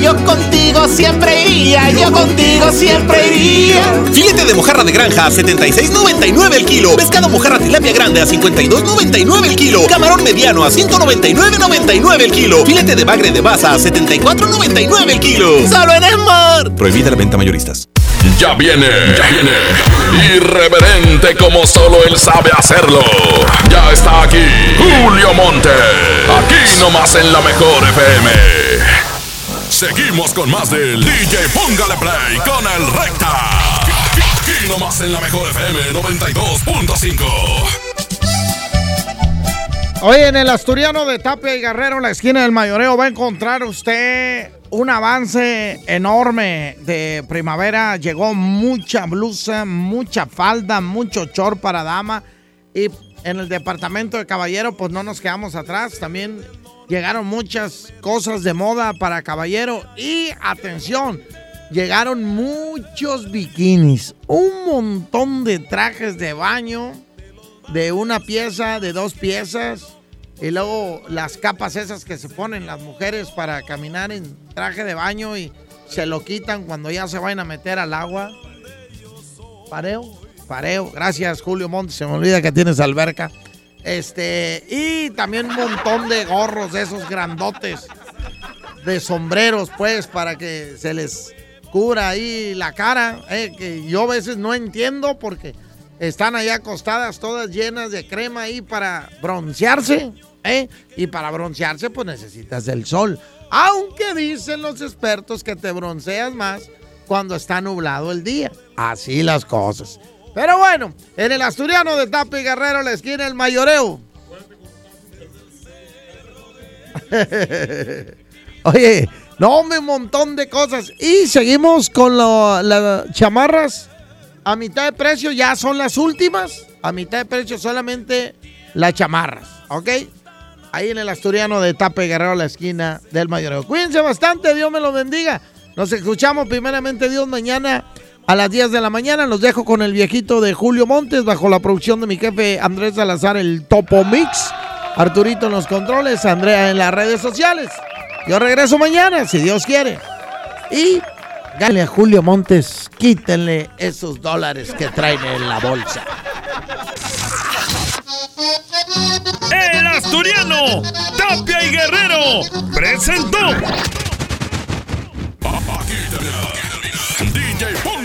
yo contigo siempre iría, yo contigo siempre iría. Filete de mojarra de granja a 76.99 el kilo. Pescado mojarra tilapia grande a 52.99 el kilo. Camarón mediano a 199.99 el kilo. Filete de bagre de baza a 74.99 el kilo. Solo en Esmar. Prohibida la venta mayoristas. Ya viene, ya viene. Irreverente como solo él sabe hacerlo. Ya está aquí Julio Monte. Aquí nomás en la mejor FM. Seguimos con más del DJ Póngale Play con el Recta. Aquí nomás en la mejor FM 92.5. Oye, en el Asturiano de Tapia y Guerrero, en la esquina del Mayoreo, va a encontrar usted un avance enorme de primavera. Llegó mucha blusa, mucha falda, mucho short para dama. Y en el departamento de caballero, pues no nos quedamos atrás. También llegaron muchas cosas de moda para caballero. Y atención, llegaron muchos bikinis. Un montón de trajes de baño de una pieza, de dos piezas, y luego las capas esas que se ponen las mujeres para caminar en traje de baño y se lo quitan cuando ya se vayan a meter al agua. Pareo, pareo. Gracias, Julio Montes. Se me olvida que tienes alberca. Este, y también un montón de gorros de esos grandotes, de sombreros, pues, para que se les cubra ahí la cara, eh, que yo a veces no entiendo porque están allá acostadas todas llenas de crema ahí para broncearse, ¿eh? Y para broncearse pues necesitas el sol. Aunque dicen los expertos que te bronceas más cuando está nublado el día. Así las cosas. Pero bueno, en el Asturiano de Tapi Guerrero, la esquina del Mayoreo. <laughs> Oye, no, un montón de cosas. Y seguimos con lo- las chamarras a mitad de precio, ya son las últimas. A mitad de precio solamente las chamarras, ¿ok? Ahí en el Asturiano de Tape Guerrero, la esquina del Mayoreo. Cuídense bastante, Dios me los bendiga. Nos escuchamos primeramente Dios mañana a las 10 de la mañana. Los dejo con el viejito de Julio Montes bajo la producción de mi jefe Andrés Salazar, el Topo Mix. Arturito en los controles, Andrea en las redes sociales. Yo regreso mañana, si Dios quiere. Y gale a Julio Montes, quítenle esos dólares que traen en la bolsa. El Asturiano, Tapia y Guerrero, presentó.